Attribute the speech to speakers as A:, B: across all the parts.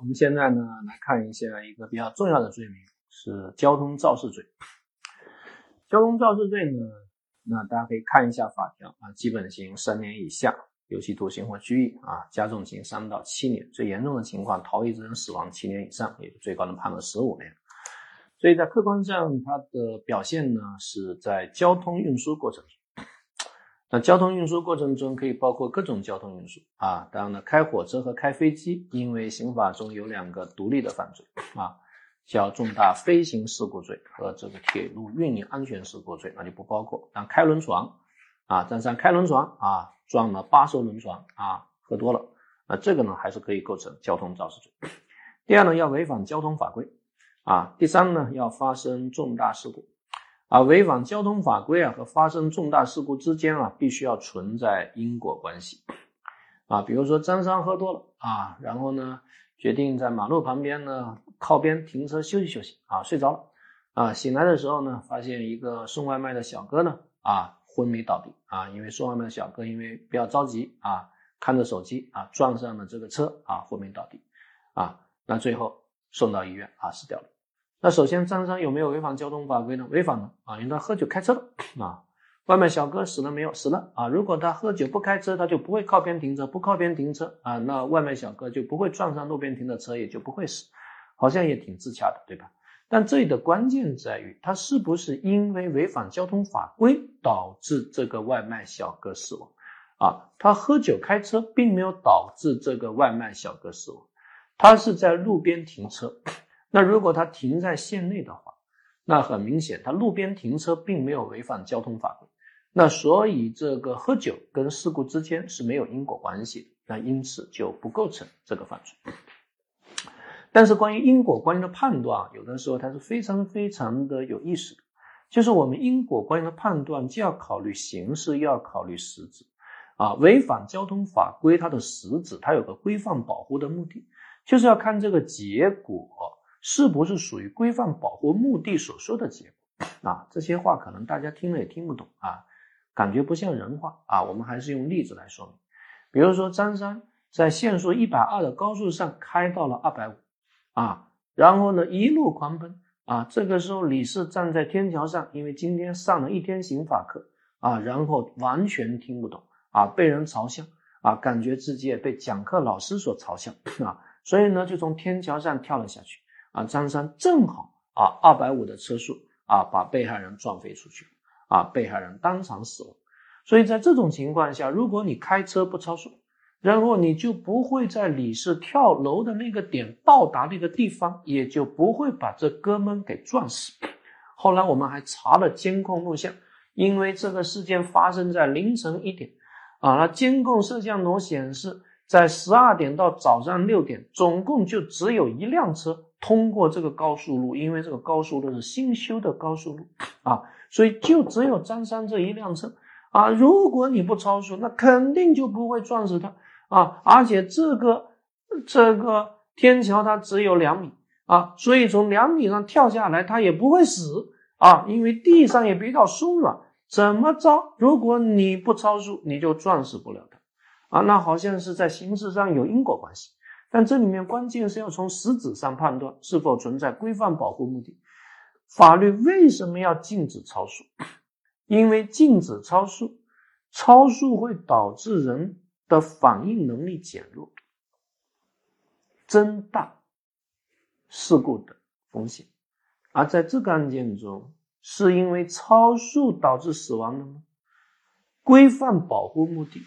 A: 我们现在呢来看一下一个比较重要的罪名，是交通肇事罪。交通肇事罪呢，那大家可以看一下法条啊，基本刑三年以下，有期徒刑或拘役啊，加重刑三到七年，最严重的情况逃逸致人死亡七年以上，也就最高能判了十五年。所以在客观上，它的表现呢是在交通运输过程中。那交通运输过程中可以包括各种交通运输啊，当然了，开火车和开飞机，因为刑法中有两个独立的犯罪啊，叫重大飞行事故罪和这个铁路运营安全事故罪，那就不包括。但开轮船啊，张三开轮船啊，撞了八艘轮船啊，喝多了，那这个呢还是可以构成交通肇事罪。第二呢，要违反交通法规啊，第三呢，要发生重大事故。啊，违反交通法规啊和发生重大事故之间啊，必须要存在因果关系。啊，比如说张三喝多了啊，然后呢决定在马路旁边呢靠边停车休息休息啊，睡着了啊，醒来的时候呢，发现一个送外卖的小哥呢啊昏迷倒地啊，因为送外卖的小哥因为比较着急啊，看着手机啊撞上了这个车啊昏迷倒地啊，那最后送到医院啊死掉了。那首先，张三有没有违反交通法规呢？违反了啊，因为他喝酒开车了啊。外卖小哥死了没有？死了啊。如果他喝酒不开车，他就不会靠边停车，不靠边停车啊，那外卖小哥就不会撞上路边停的车，也就不会死。好像也挺自洽的，对吧？但这里的关键在于，他是不是因为违反交通法规导致这个外卖小哥死亡啊？他喝酒开车并没有导致这个外卖小哥死亡，他是在路边停车。那如果他停在线内的话，那很明显，他路边停车并没有违反交通法规，那所以这个喝酒跟事故之间是没有因果关系的，那因此就不构成这个犯罪。但是关于因果关系的判断，有的时候它是非常非常的有意思的，就是我们因果关系的判断既要考虑形式，又要考虑实质。啊，违反交通法规，它的实质它有个规范保护的目的，就是要看这个结果。是不是属于规范保护目的所说的结果啊？这些话可能大家听了也听不懂啊，感觉不像人话啊。我们还是用例子来说明。比如说，张三在限速一百二的高速上开到了二百五啊，然后呢一路狂奔啊。这个时候李四站在天桥上，因为今天上了一天刑法课啊，然后完全听不懂啊，被人嘲笑啊，感觉自己也被讲课老师所嘲笑啊，所以呢就从天桥上跳了下去。啊，张三正好啊，二百五的车速啊，把被害人撞飞出去，啊，被害人当场死亡。所以在这种情况下，如果你开车不超速，然后你就不会在李四跳楼的那个点到达那个地方，也就不会把这哥们给撞死。后来我们还查了监控录像，因为这个事件发生在凌晨一点，啊，那监控摄像头显示，在十二点到早上六点，总共就只有一辆车。通过这个高速路，因为这个高速路是新修的高速路啊，所以就只有张三这一辆车啊。如果你不超速，那肯定就不会撞死他啊。而且这个这个天桥它只有两米啊，所以从两米上跳下来他也不会死啊，因为地上也比较松软。怎么着？如果你不超速，你就撞死不了他啊。那好像是在形式上有因果关系。但这里面关键是要从实质上判断是否存在规范保护目的。法律为什么要禁止超速？因为禁止超速，超速会导致人的反应能力减弱，增大事故的风险。而在这个案件中，是因为超速导致死亡的吗？规范保护目的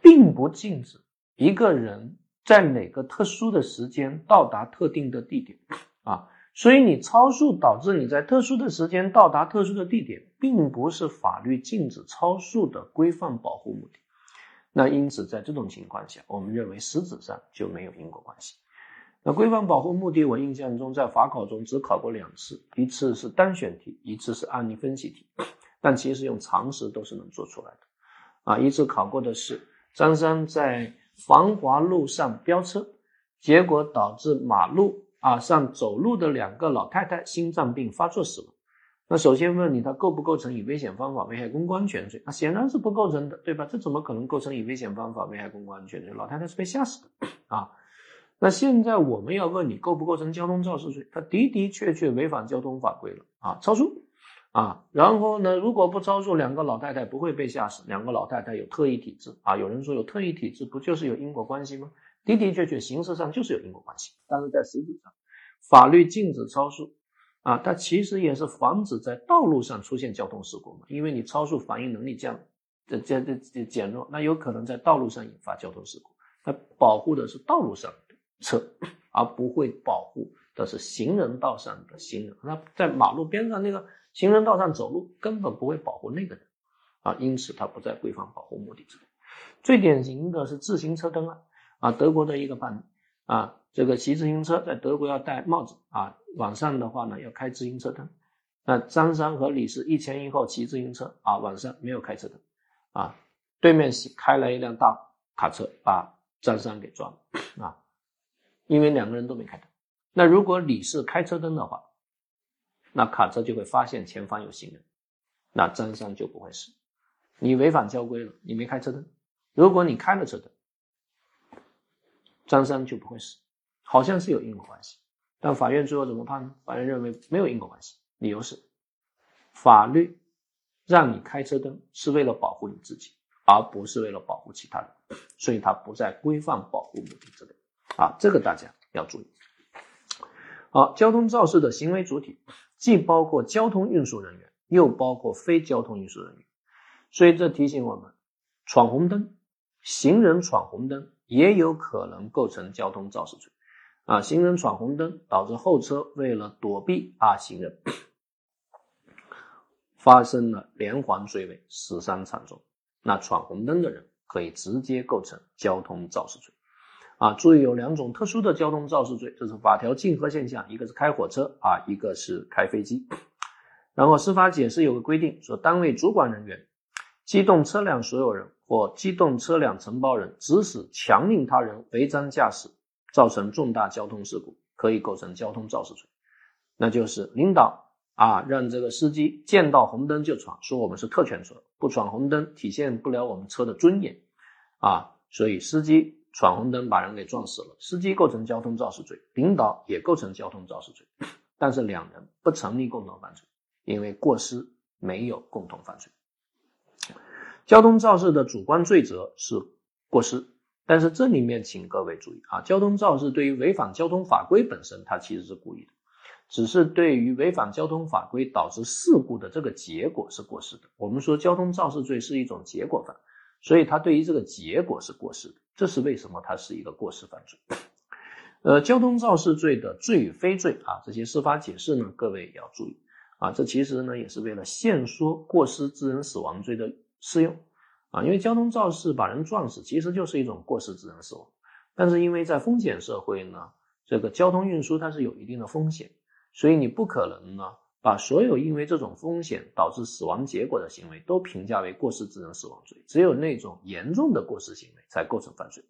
A: 并不禁止。一个人在哪个特殊的时间到达特定的地点啊？所以你超速导致你在特殊的时间到达特殊的地点，并不是法律禁止超速的规范保护目的。那因此，在这种情况下，我们认为实质上就没有因果关系。那规范保护目的，我印象中在法考中只考过两次，一次是单选题，一次是案例分析题。但其实用常识都是能做出来的。啊，一次考过的是张三在。繁华路上飙车，结果导致马路啊上走路的两个老太太心脏病发作死亡。那首先问你，他构不构成以危险方法危害公共安全罪？那显然是不构成的，对吧？这怎么可能构成以危险方法危害公共安全罪？老太太是被吓死的啊！那现在我们要问你构不构成交通肇事罪？他的的确确违反交通法规了啊，超速啊！然后呢，如果不超速，两个老太太不会被吓死。两个老太太有特异体质啊，有人说有特异体质不就是有因果关系吗？的的确确，形式上就是有因果关系，但是在实质上，法律禁止超速。啊，它其实也是防止在道路上出现交通事故嘛，因为你超速反应能力降，这这这减弱，那有可能在道路上引发交通事故。它保护的是道路上的车，而不会保护的是行人道上的行人。那在马路边上那个行人道上走路，根本不会保护那个人啊，因此它不在规范保护目的之内。最典型的是自行车灯啊啊，德国的一个判啊。这个骑自行车在德国要戴帽子啊，晚上的话呢要开自行车灯。那张三和李四一前一后骑自行车啊，晚上没有开车灯啊，对面开来一辆大卡车把张三给撞了啊，因为两个人都没开灯。那如果李四开车灯的话，那卡车就会发现前方有行人，那张三就不会死。你违反交规了，你没开车灯。如果你开了车灯，张三就不会死。好像是有因果关系，但法院最后怎么判呢？法院认为没有因果关系，理由是法律让你开车灯是为了保护你自己，而不是为了保护其他人，所以它不在规范保护目的之内啊，这个大家要注意。好，交通肇事的行为主体既包括交通运输人员，又包括非交通运输人员，所以这提醒我们，闯红灯，行人闯红灯也有可能构成交通肇事罪。啊，行人闯红灯导致后车为了躲避啊行人，发生了连环追尾，死伤惨重。那闯红灯的人可以直接构成交通肇事罪。啊，注意有两种特殊的交通肇事罪，这是法条竞合现象，一个是开火车啊，一个是开飞机。然后司法解释有个规定，说单位主管人员、机动车辆所有人或机动车辆承包人指使、强令他人违章驾驶。造成重大交通事故，可以构成交通肇事罪。那就是领导啊，让这个司机见到红灯就闯，说我们是特权车，不闯红灯体现不了我们车的尊严啊。所以司机闯红灯把人给撞死了，司机构成交通肇事罪，领导也构成交通肇事罪。但是两人不成立共同犯罪，因为过失没有共同犯罪。交通肇事的主观罪责是过失。但是这里面，请各位注意啊，交通肇事对于违反交通法规本身，它其实是故意的，只是对于违反交通法规导致事故的这个结果是过失的。我们说交通肇事罪是一种结果犯，所以它对于这个结果是过失的。这是为什么它是一个过失犯罪？呃，交通肇事罪的罪与非罪啊，这些司法解释呢，各位也要注意啊，这其实呢也是为了限缩过失致人死亡罪的适用。啊，因为交通肇事把人撞死，其实就是一种过失致人死亡。但是因为在风险社会呢，这个交通运输它是有一定的风险，所以你不可能呢把所有因为这种风险导致死亡结果的行为都评价为过失致人死亡罪，只有那种严重的过失行为才构成犯罪。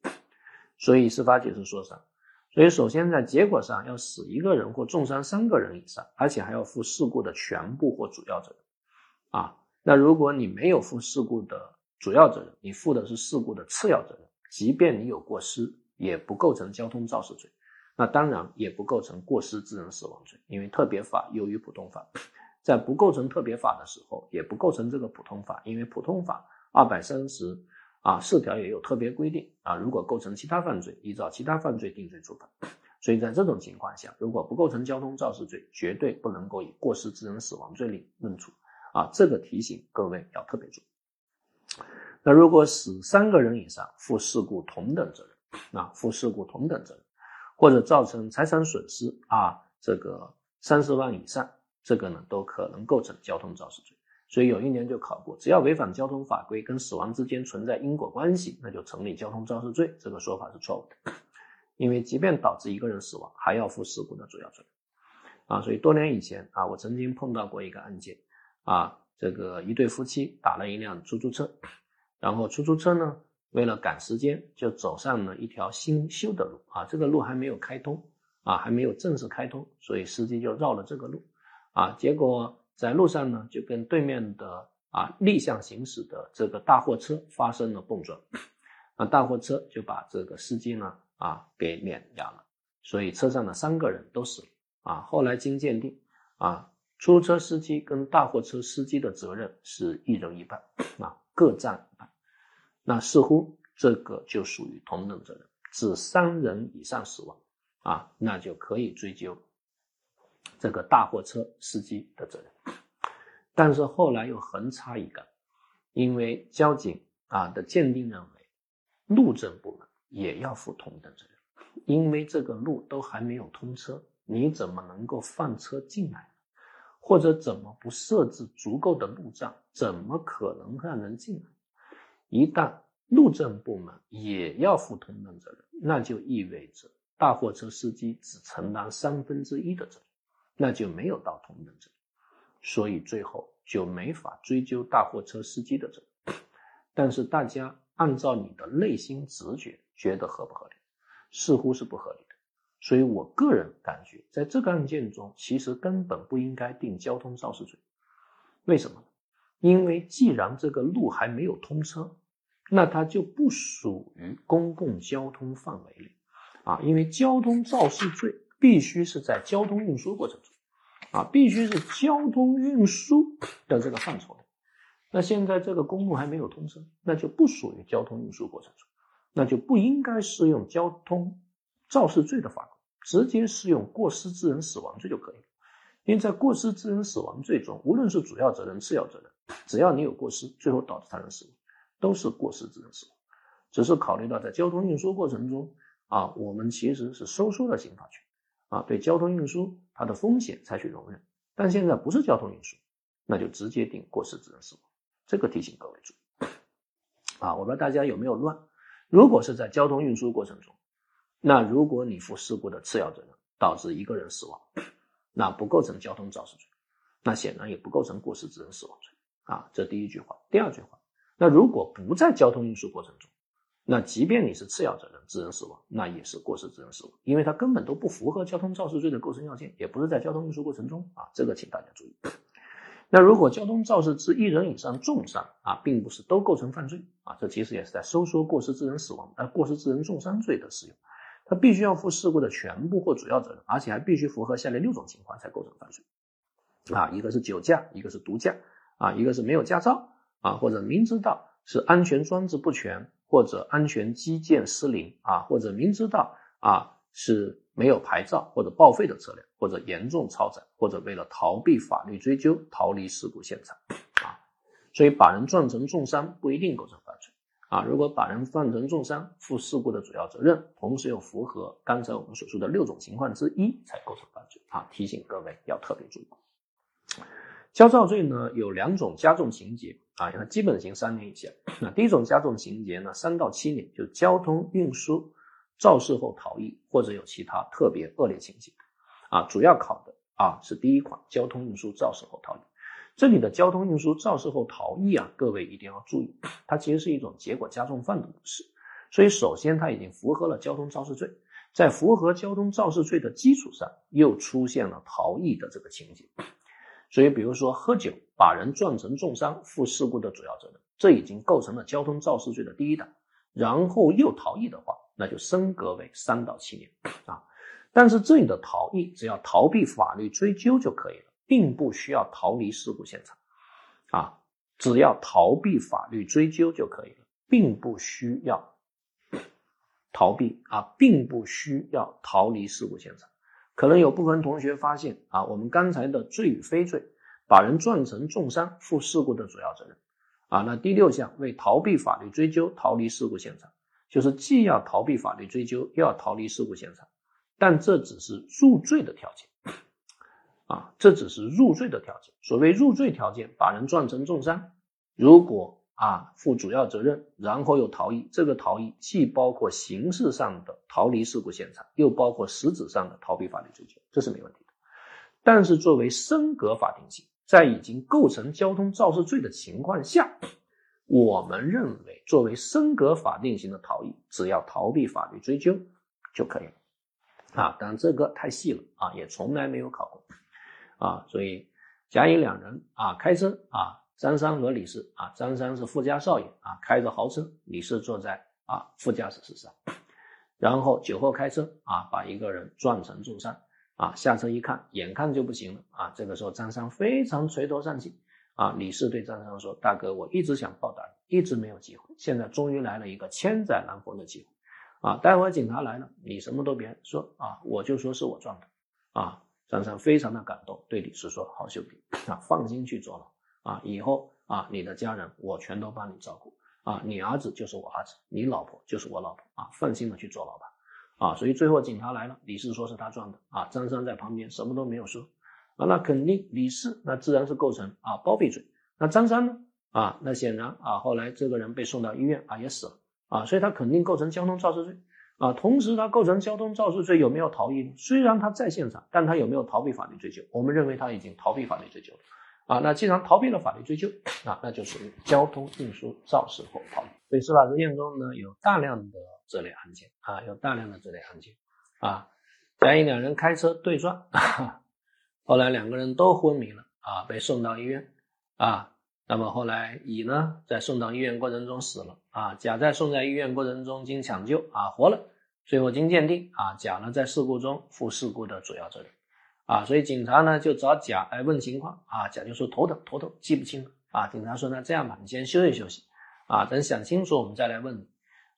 A: 所以司法解释说啥？所以首先在结果上要死一个人或重伤三个人以上，而且还要负事故的全部或主要责任。啊，那如果你没有负事故的，主要责任，你负的是事故的次要责任，即便你有过失，也不构成交通肇事罪，那当然也不构成过失致人死亡罪，因为特别法优于普通法，在不构成特别法的时候，也不构成这个普通法，因为普通法二百三十啊四条也有特别规定啊，如果构成其他犯罪，依照其他犯罪定罪处罚，所以在这种情况下，如果不构成交通肇事罪，绝对不能够以过失致人死亡罪里论处。啊，这个提醒各位要特别注意。那如果死三个人以上，负事故同等责任，啊，负事故同等责任，或者造成财产损失啊，这个三十万以上，这个呢都可能构成交通肇事罪。所以有一年就考过，只要违反交通法规跟死亡之间存在因果关系，那就成立交通肇事罪。这个说法是错误的，因为即便导致一个人死亡，还要负事故的主要责任。啊，所以多年以前啊，我曾经碰到过一个案件，啊。这个一对夫妻打了一辆出租车，然后出租车呢，为了赶时间，就走上了一条新修的路啊，这个路还没有开通啊，还没有正式开通，所以司机就绕了这个路啊，结果在路上呢就跟对面的啊逆向行驶的这个大货车发生了碰撞，那大货车就把这个司机呢啊给碾压了，所以车上的三个人都死了啊。后来经鉴定啊，出租车司机跟大货车司机的责任是一人一半啊，各占一半。那似乎这个就属于同等责任，指三人以上死亡啊，那就可以追究这个大货车司机的责任。但是后来又横插一杠，因为交警啊的鉴定认为，路政部门也要负同等责任，因为这个路都还没有通车，你怎么能够放车进来？或者怎么不设置足够的路障？怎么可能让人进来？一旦路政部门也要负同等责任，那就意味着大货车司机只承担三分之一的责任，那就没有到同等责任，所以最后就没法追究大货车司机的责任。但是大家按照你的内心直觉，觉得合不合理？似乎是不合理的。所以我个人感觉，在这个案件中，其实根本不应该定交通肇事罪。为什么？因为既然这个路还没有通车，那它就不属于公共交通范围里啊。因为交通肇事罪必须是在交通运输过程中啊，必须是交通运输的这个范畴内。那现在这个公路还没有通车，那就不属于交通运输过程中，那就不应该适用交通。肇事罪的法规直接适用过失致人死亡罪就可以了，因为在过失致人死亡罪中，无论是主要责任、次要责任，只要你有过失，最后导致他人死亡，都是过失致人死亡。只是考虑到在交通运输过程中啊，我们其实是收缩了刑法权啊，对交通运输它的风险采取容忍。但现在不是交通运输，那就直接定过失致人死亡。这个提醒各位注意啊，我不知道大家有没有乱。如果是在交通运输过程中，那如果你负事故的次要责任，导致一个人死亡，那不构成交通肇事罪，那显然也不构成过失致人死亡罪啊。这第一句话。第二句话，那如果不在交通运输过程中，那即便你是次要责任致人死亡，那也是过失致人死亡，因为它根本都不符合交通肇事罪的构成要件，也不是在交通运输过程中啊。这个请大家注意。那如果交通肇事致一人以上重伤啊，并不是都构成犯罪啊，这其实也是在收缩过失致人死亡呃过失致人重伤罪的适用。他必须要负事故的全部或主要责任，而且还必须符合下列六种情况才构成犯罪。啊，一个是酒驾，一个是毒驾，啊，一个是没有驾照，啊，或者明知道是安全装置不全，或者安全机件失灵，啊，或者明知道啊是没有牌照或者报废的车辆，或者严重超载，或者为了逃避法律追究逃离事故现场，啊，所以把人撞成重伤不一定构成犯罪。啊，如果把人撞成重伤，负事故的主要责任，同时又符合刚才我们所说的六种情况之一，才构成犯罪。啊，提醒各位要特别注意。交肇罪呢有两种加重情节啊，它基本刑三年以下。那第一种加重情节呢，三到七年，就交通运输肇事后逃逸或者有其他特别恶劣情节。啊，主要考的啊是第一款交通运输肇事后逃逸。这里的交通运输肇事后逃逸啊，各位一定要注意，它其实是一种结果加重犯的模式。所以，首先它已经符合了交通肇事罪，在符合交通肇事罪的基础上，又出现了逃逸的这个情节。所以，比如说喝酒把人撞成重伤，负事故的主要责任，这已经构成了交通肇事罪的第一档。然后又逃逸的话，那就升格为三到七年啊。但是这里的逃逸，只要逃避法律追究就可以了。并不需要逃离事故现场，啊，只要逃避法律追究就可以了，并不需要逃避啊，并不需要逃离事故现场。可能有部分同学发现啊，我们刚才的罪与非罪，把人撞成重伤，负事故的主要责任，啊，那第六项为逃避法律追究，逃离事故现场，就是既要逃避法律追究，又要逃离事故现场，但这只是入罪的条件。啊，这只是入罪的条件。所谓入罪条件，把人撞成重伤，如果啊负主要责任，然后又逃逸，这个逃逸既包括形式上的逃离事故现场，又包括实质上的逃避法律追究，这是没问题的。但是作为升格法定刑，在已经构成交通肇事罪的情况下，我们认为作为升格法定刑的逃逸，只要逃避法律追究就可以了。啊，当然这个太细了啊，也从来没有考过。啊，所以甲乙两人啊开车啊，张三和李四啊，张三是富家少爷啊，开着豪车，李四坐在啊副驾驶室上，然后酒后开车啊，把一个人撞成重伤啊，下车一看，眼看就不行了啊，这个时候张三非常垂头丧气啊，李四对张三说：“大哥，我一直想报答你，一直没有机会，现在终于来了一个千载难逢的机会。”啊，待会警察来了，你什么都别说啊，我就说是我撞的。啊，张三非常的感动，对李四说：“好兄弟啊，放心去坐牢啊，以后啊，你的家人我全都帮你照顾啊，你儿子就是我儿子，你老婆就是我老婆啊，放心的去坐牢吧。”啊，所以最后警察来了，李四说是他撞的啊，张三在旁边什么都没有说啊，那肯定李四那自然是构成啊包庇罪，那张三呢啊，那显然啊，后来这个人被送到医院啊也死了。啊，所以他肯定构成交通肇事罪啊。同时，他构成交通肇事罪有没有逃逸呢？虽然他在现场，但他有没有逃避法律追究？我们认为他已经逃避法律追究了啊。那既然逃避了法律追究啊，那就属于交通运输肇事后逃逸。所以司法实践中呢，有大量的这类案件啊，有大量的这类案件啊。甲乙两人开车对撞，啊 后来两个人都昏迷了啊，被送到医院啊。那么后来乙呢，在送到医院过程中死了啊。甲在送在医院过程中经抢救啊活了。最后经鉴定啊，甲呢在事故中负事故的主要责任啊。所以警察呢就找甲来问情况啊，甲就说头疼头疼，记不清了啊。警察说那这样吧，你先休息休息啊，等想清楚我们再来问你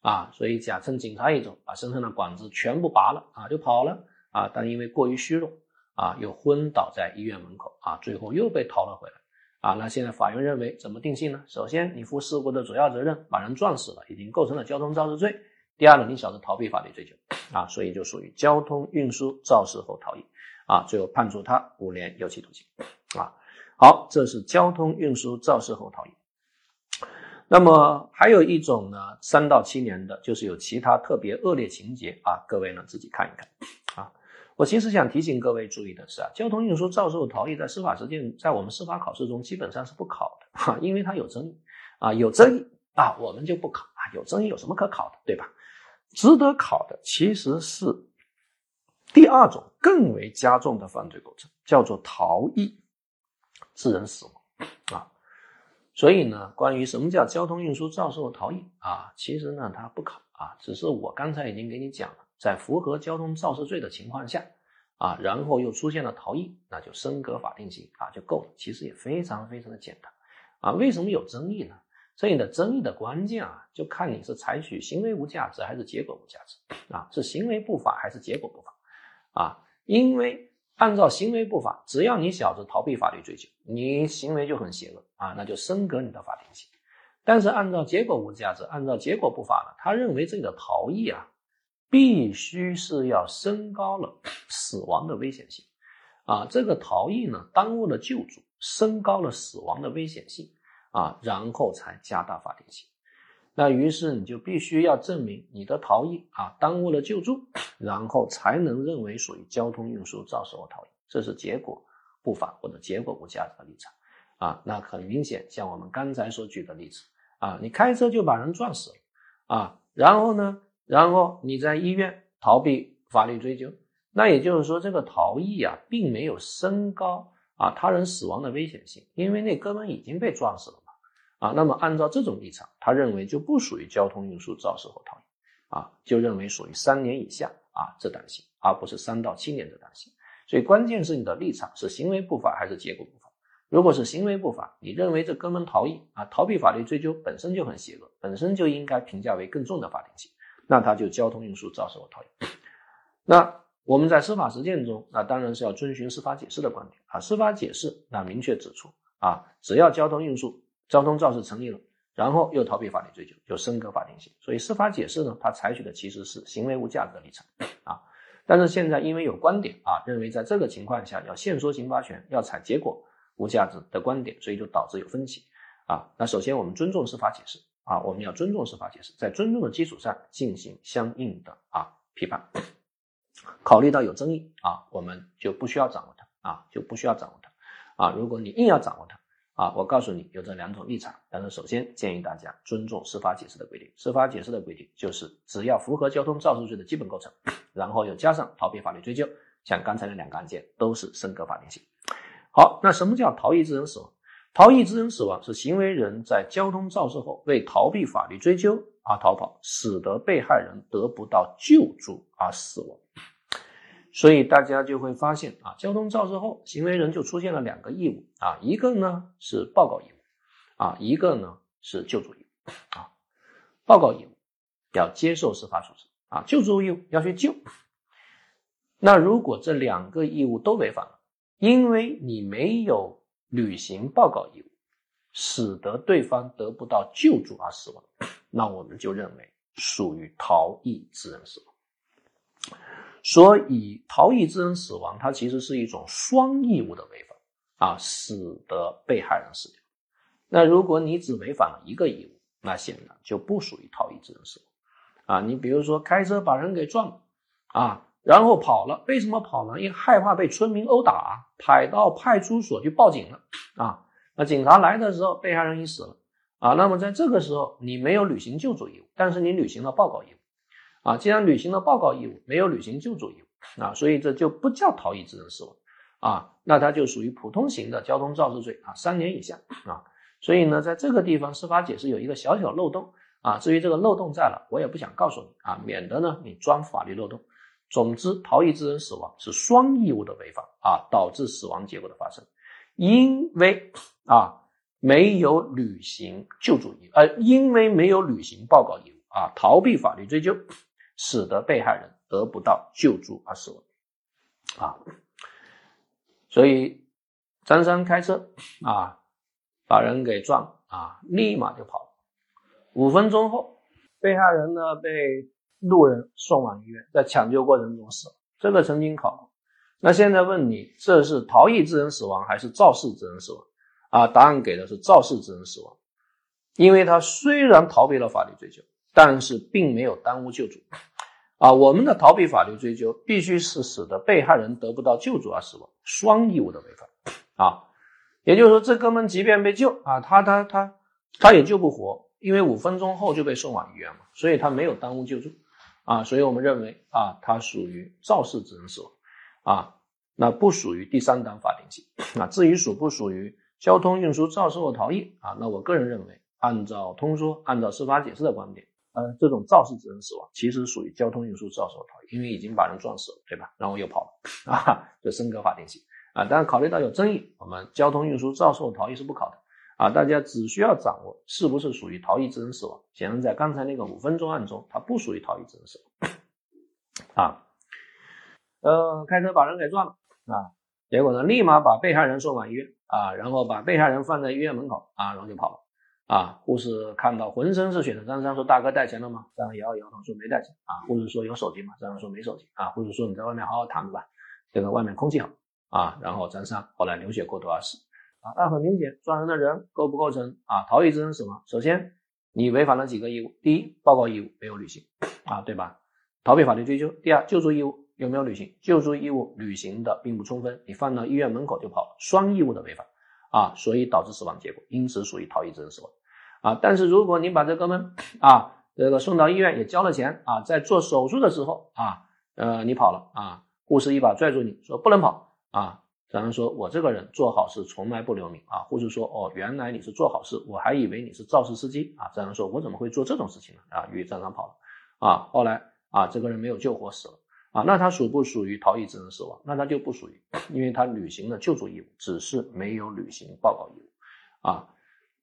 A: 啊。所以甲趁警察一走，把身上的管子全部拔了啊，就跑了啊。但因为过于虚弱啊，又昏倒在医院门口啊，最后又被逃了回来。啊，那现在法院认为怎么定性呢？首先，你负事故的主要责任，把人撞死了，已经构成了交通肇事罪。第二呢，你小子逃避法律追究，啊，所以就属于交通运输肇事后逃逸，啊，最后判处他五年有期徒刑，啊，好，这是交通运输肇事后逃逸。那么还有一种呢，三到七年的，就是有其他特别恶劣情节啊，各位呢自己看一看，啊。我其实想提醒各位注意的是啊，交通运输肇事后逃逸在司法实践，在我们司法考试中基本上是不考的哈，因为它有争议啊，有争议啊，我们就不考啊，有争议有什么可考的，对吧？值得考的其实是第二种更为加重的犯罪构成，叫做逃逸致人死亡啊。所以呢，关于什么叫交通运输肇事后逃逸啊，其实呢它不考啊，只是我刚才已经给你讲了。在符合交通肇事罪的情况下，啊，然后又出现了逃逸，那就升格法定刑啊就够了。其实也非常非常的简单，啊，为什么有争议呢？这里的争议的关键啊，就看你是采取行为无价值还是结果无价值啊，是行为不法还是结果不法啊？因为按照行为不法，只要你小子逃避法律追究，你行为就很邪恶啊，那就升格你的法定刑。但是按照结果无价值，按照结果不法呢，他认为这个逃逸啊。必须是要升高了死亡的危险性，啊，这个逃逸呢耽误了救助，升高了死亡的危险性，啊，然后才加大法定刑。那于是你就必须要证明你的逃逸啊耽误了救助，然后才能认为属于交通运输肇事后逃逸，这是结果不法或者结果无价值的立场。啊，那很明显，像我们刚才所举的例子，啊，你开车就把人撞死了，啊，然后呢？然后你在医院逃避法律追究，那也就是说，这个逃逸啊，并没有升高啊他人死亡的危险性，因为那哥们已经被撞死了。啊，那么按照这种立场，他认为就不属于交通运输肇事后逃逸，啊，就认为属于三年以下啊这档刑，而不是三到七年这档刑。所以关键是你的立场是行为不法还是结果不法。如果是行为不法，你认为这哥们逃逸啊，逃避法律追究本身就很邪恶，本身就应该评价为更重的法定刑。那他就交通运输肇事后逃逸。那我们在司法实践中，那当然是要遵循司法解释的观点啊。司法解释那明确指出啊，只要交通运输、交通肇事成立了，然后又逃避法律追究，就升格法定刑。所以司法解释呢，它采取的其实是行为无价值的立场啊。但是现在因为有观点啊，认为在这个情况下要限缩刑罚权，要采结果无价值的观点，所以就导致有分歧啊。那首先我们尊重司法解释。啊，我们要尊重司法解释，在尊重的基础上进行相应的啊批判。考虑到有争议啊，我们就不需要掌握它啊，就不需要掌握它啊。如果你硬要掌握它啊，我告诉你有这两种立场。但是首先建议大家尊重司法解释的规定。司法解释的规定就是只要符合交通肇事罪的基本构成，然后又加上逃避法律追究，像刚才那两个案件都是升格法定刑。好，那什么叫逃逸致人死亡？逃逸致人死亡是行为人在交通肇事后为逃避法律追究而逃跑，使得被害人得不到救助而死亡。所以大家就会发现啊，交通肇事后，行为人就出现了两个义务啊，一个呢是报告义务啊，一个呢是救助义务啊。报告义务要接受司法处置啊，救助义务要去救。那如果这两个义务都违反了，因为你没有履行报告义务，使得对方得不到救助而死亡，那我们就认为属于逃逸致人死亡。所以，逃逸致人死亡，它其实是一种双义务的违反啊，使得被害人死掉。那如果你只违反了一个义务，那显然就不属于逃逸致人死亡啊。你比如说开车把人给撞了啊，然后跑了，为什么跑呢？因为害怕被村民殴打，跑到派出所去报警了啊。那警察来的时候，被害人已死了啊。那么在这个时候，你没有履行救助义务，但是你履行了报告义务。啊，既然履行了报告义务，没有履行救助义务啊，所以这就不叫逃逸致人死亡啊，那它就属于普通型的交通肇事罪啊，三年以下啊。所以呢，在这个地方司法解释有一个小小漏洞啊，至于这个漏洞在了，我也不想告诉你啊，免得呢你钻法律漏洞。总之，逃逸致人死亡是双义务的违法啊，导致死亡结果的发生，因为啊没有履行救助义务，呃，因为没有履行报告义务啊，逃避法律追究。使得被害人得不到救助而死亡，啊，所以张三开车啊，把人给撞啊，立马就跑了。五分钟后，被害人呢被路人送往医院，在抢救过程中死了。这个曾经考过。那现在问你，这是逃逸致人死亡还是肇事致人死亡？啊，答案给的是肇事致人死亡，因为他虽然逃避了法律追究。但是并没有耽误救助，啊，我们的逃避法律追究必须是使得被害人得不到救助而死亡，双义务的违反，啊，也就是说，这哥们即便被救啊，他他他他也救不活，因为五分钟后就被送往医院嘛，所以他没有耽误救助，啊，所以我们认为啊，他属于肇事致人死亡，啊，那不属于第三档法定刑，啊，至于属不属于交通运输肇事或逃逸啊，那我个人认为，按照通说，按照司法解释的观点。呃，这种肇事致人死亡其实属于交通运输肇事逃逸，因为已经把人撞死了，对吧？然后又跑了 啊，就升格法定刑啊。但是考虑到有争议，我们交通运输肇事逃逸是不考的啊。大家只需要掌握是不是属于逃逸致人死亡。显然，在刚才那个五分钟案中，它不属于逃逸致人死亡啊。呃，开车把人给撞了啊，结果呢，立马把被害人送往医院啊，然后把被害人放在医院门口啊，然后就跑了。啊！护士看到浑身是血的张三说：“大哥带钱了吗？”张三摇摇头说：“没带钱。”啊！护士说：“有手机吗？”张三说：“没手机。”啊！护士说：“你在外面好好躺着吧，这个外面空气好。”啊！然后张三后来流血过多而死。啊！那很明显，撞人的人构不构成啊逃逸致人死亡？首先，你违反了几个义务：第一，报告义务没有履行，啊，对吧？逃避法律追究。第二，救助义务有没有履行？救助义务履行的并不充分，你放到医院门口就跑了，双义务的违反。啊，所以导致死亡结果，因此属于逃逸致人死亡。啊，但是如果你把这哥们啊，这个送到医院也交了钱啊，在做手术的时候啊，呃，你跑了啊，护士一把拽住你说不能跑啊，张三说，我这个人做好事从来不留名啊，护士说，哦，原来你是做好事，我还以为你是肇事司机啊，张三说，我怎么会做这种事情呢？啊，于张三跑了啊，后来啊，这个人没有救活死了啊，那他属不属于逃逸致人死亡？那他就不属于，因为他履行了救助义务，只是没有履行报告义务啊。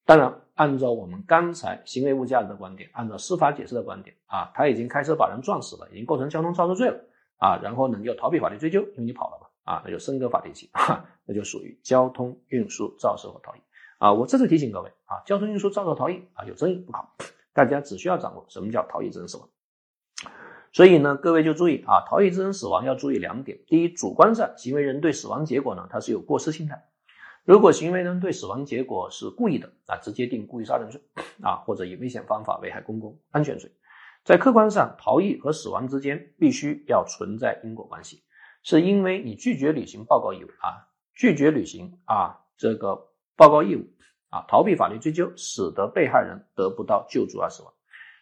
A: 当然，按照我们刚才行为无价值的观点，按照司法解释的观点啊，他已经开车把人撞死了，已经构成交通肇事罪了啊。然后呢，你就逃避法律追究，因为你跑了嘛啊，那就升格法定刑，那就属于交通运输肇事和逃逸啊。我这次提醒各位啊，交通运输肇事逃逸啊有争议不考，大家只需要掌握什么叫逃逸致人死亡。所以呢，各位就注意啊，逃逸致人死亡要注意两点：第一，主观上行为人对死亡结果呢，他是有过失心态。如果行为人对死亡结果是故意的啊，直接定故意杀人罪啊，或者以危险方法危害公共安全罪，在客观上逃逸和死亡之间必须要存在因果关系，是因为你拒绝履行报告义务啊，拒绝履行啊这个报告义务啊，逃避法律追究，使得被害人得不到救助而死亡。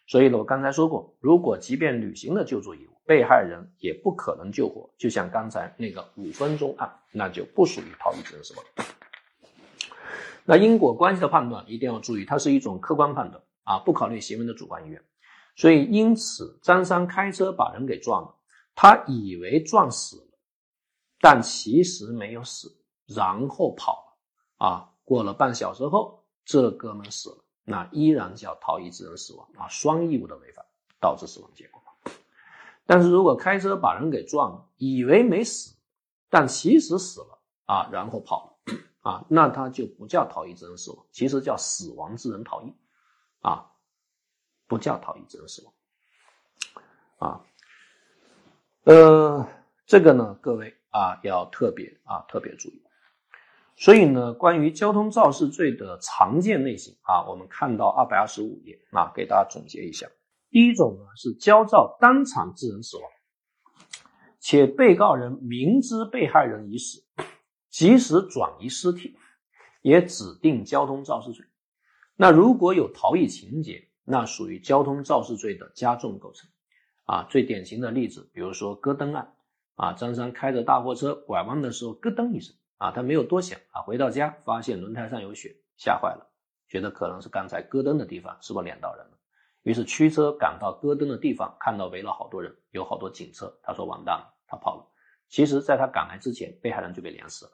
A: 所以呢，我刚才说过，如果即便履行了救助义务被害人也不可能救活，就像刚才那个五分钟案，那就不属于逃逸致人死亡。那因果关系的判断一定要注意，它是一种客观判断啊，不考虑行为的主观意愿。所以，因此张三开车把人给撞了，他以为撞死了，但其实没有死，然后跑了啊。过了半小时后，这哥们死了，那依然叫逃逸致人死亡啊，双义务的违反导致死亡结果。但是如果开车把人给撞了，以为没死，但其实死了啊，然后跑了。啊，那他就不叫逃逸致人死亡，其实叫死亡致人逃逸，啊，不叫逃逸致人死亡，啊，呃，这个呢，各位啊要特别啊特别注意。所以呢，关于交通肇事罪的常见类型啊，我们看到二百二十五页啊，给大家总结一下。第一种呢是焦躁当场致人死亡，且被告人明知被害人已死。及时转移尸体，也指定交通肇事罪。那如果有逃逸情节，那属于交通肇事罪的加重构成。啊，最典型的例子，比如说咯噔案。啊，张三开着大货车拐弯的时候咯噔一声，啊，他没有多想，啊，回到家发现轮胎上有血，吓坏了，觉得可能是刚才咯噔的地方是不是碾到人了？于是驱车赶到咯噔的地方，看到围了好多人，有好多警车，他说完蛋了，他跑了。其实，在他赶来之前，被害人就被碾死了。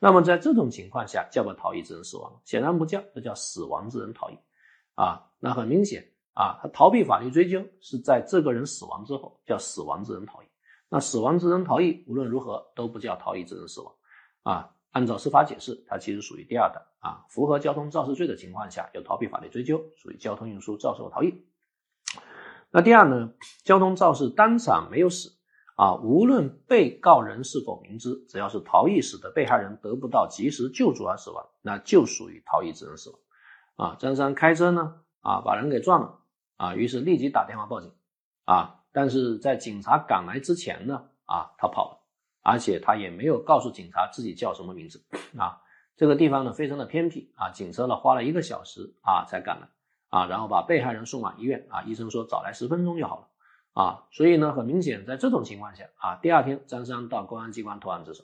A: 那么在这种情况下，叫不叫逃逸致人死亡？显然不叫，这叫死亡致人逃逸。啊，那很明显啊，他逃避法律追究是在这个人死亡之后，叫死亡致人逃逸。那死亡致人逃逸无论如何都不叫逃逸致人死亡。啊，按照司法解释，它其实属于第二的啊，符合交通肇事罪的情况下，有逃避法律追究，属于交通运输肇事后逃逸。那第二呢，交通肇事当场没有死。啊，无论被告人是否明知，只要是逃逸使得被害人得不到及时救助而死亡，那就属于逃逸致人死亡。啊，张三开车呢，啊，把人给撞了，啊，于是立即打电话报警，啊，但是在警察赶来之前呢，啊，他跑了，而且他也没有告诉警察自己叫什么名字，啊，这个地方呢非常的偏僻，啊，警车呢花了一个小时啊才赶来，啊，然后把被害人送往医院，啊，医生说早来十分钟就好了。啊，所以呢，很明显，在这种情况下啊，第二天张三到公安机关投案自首。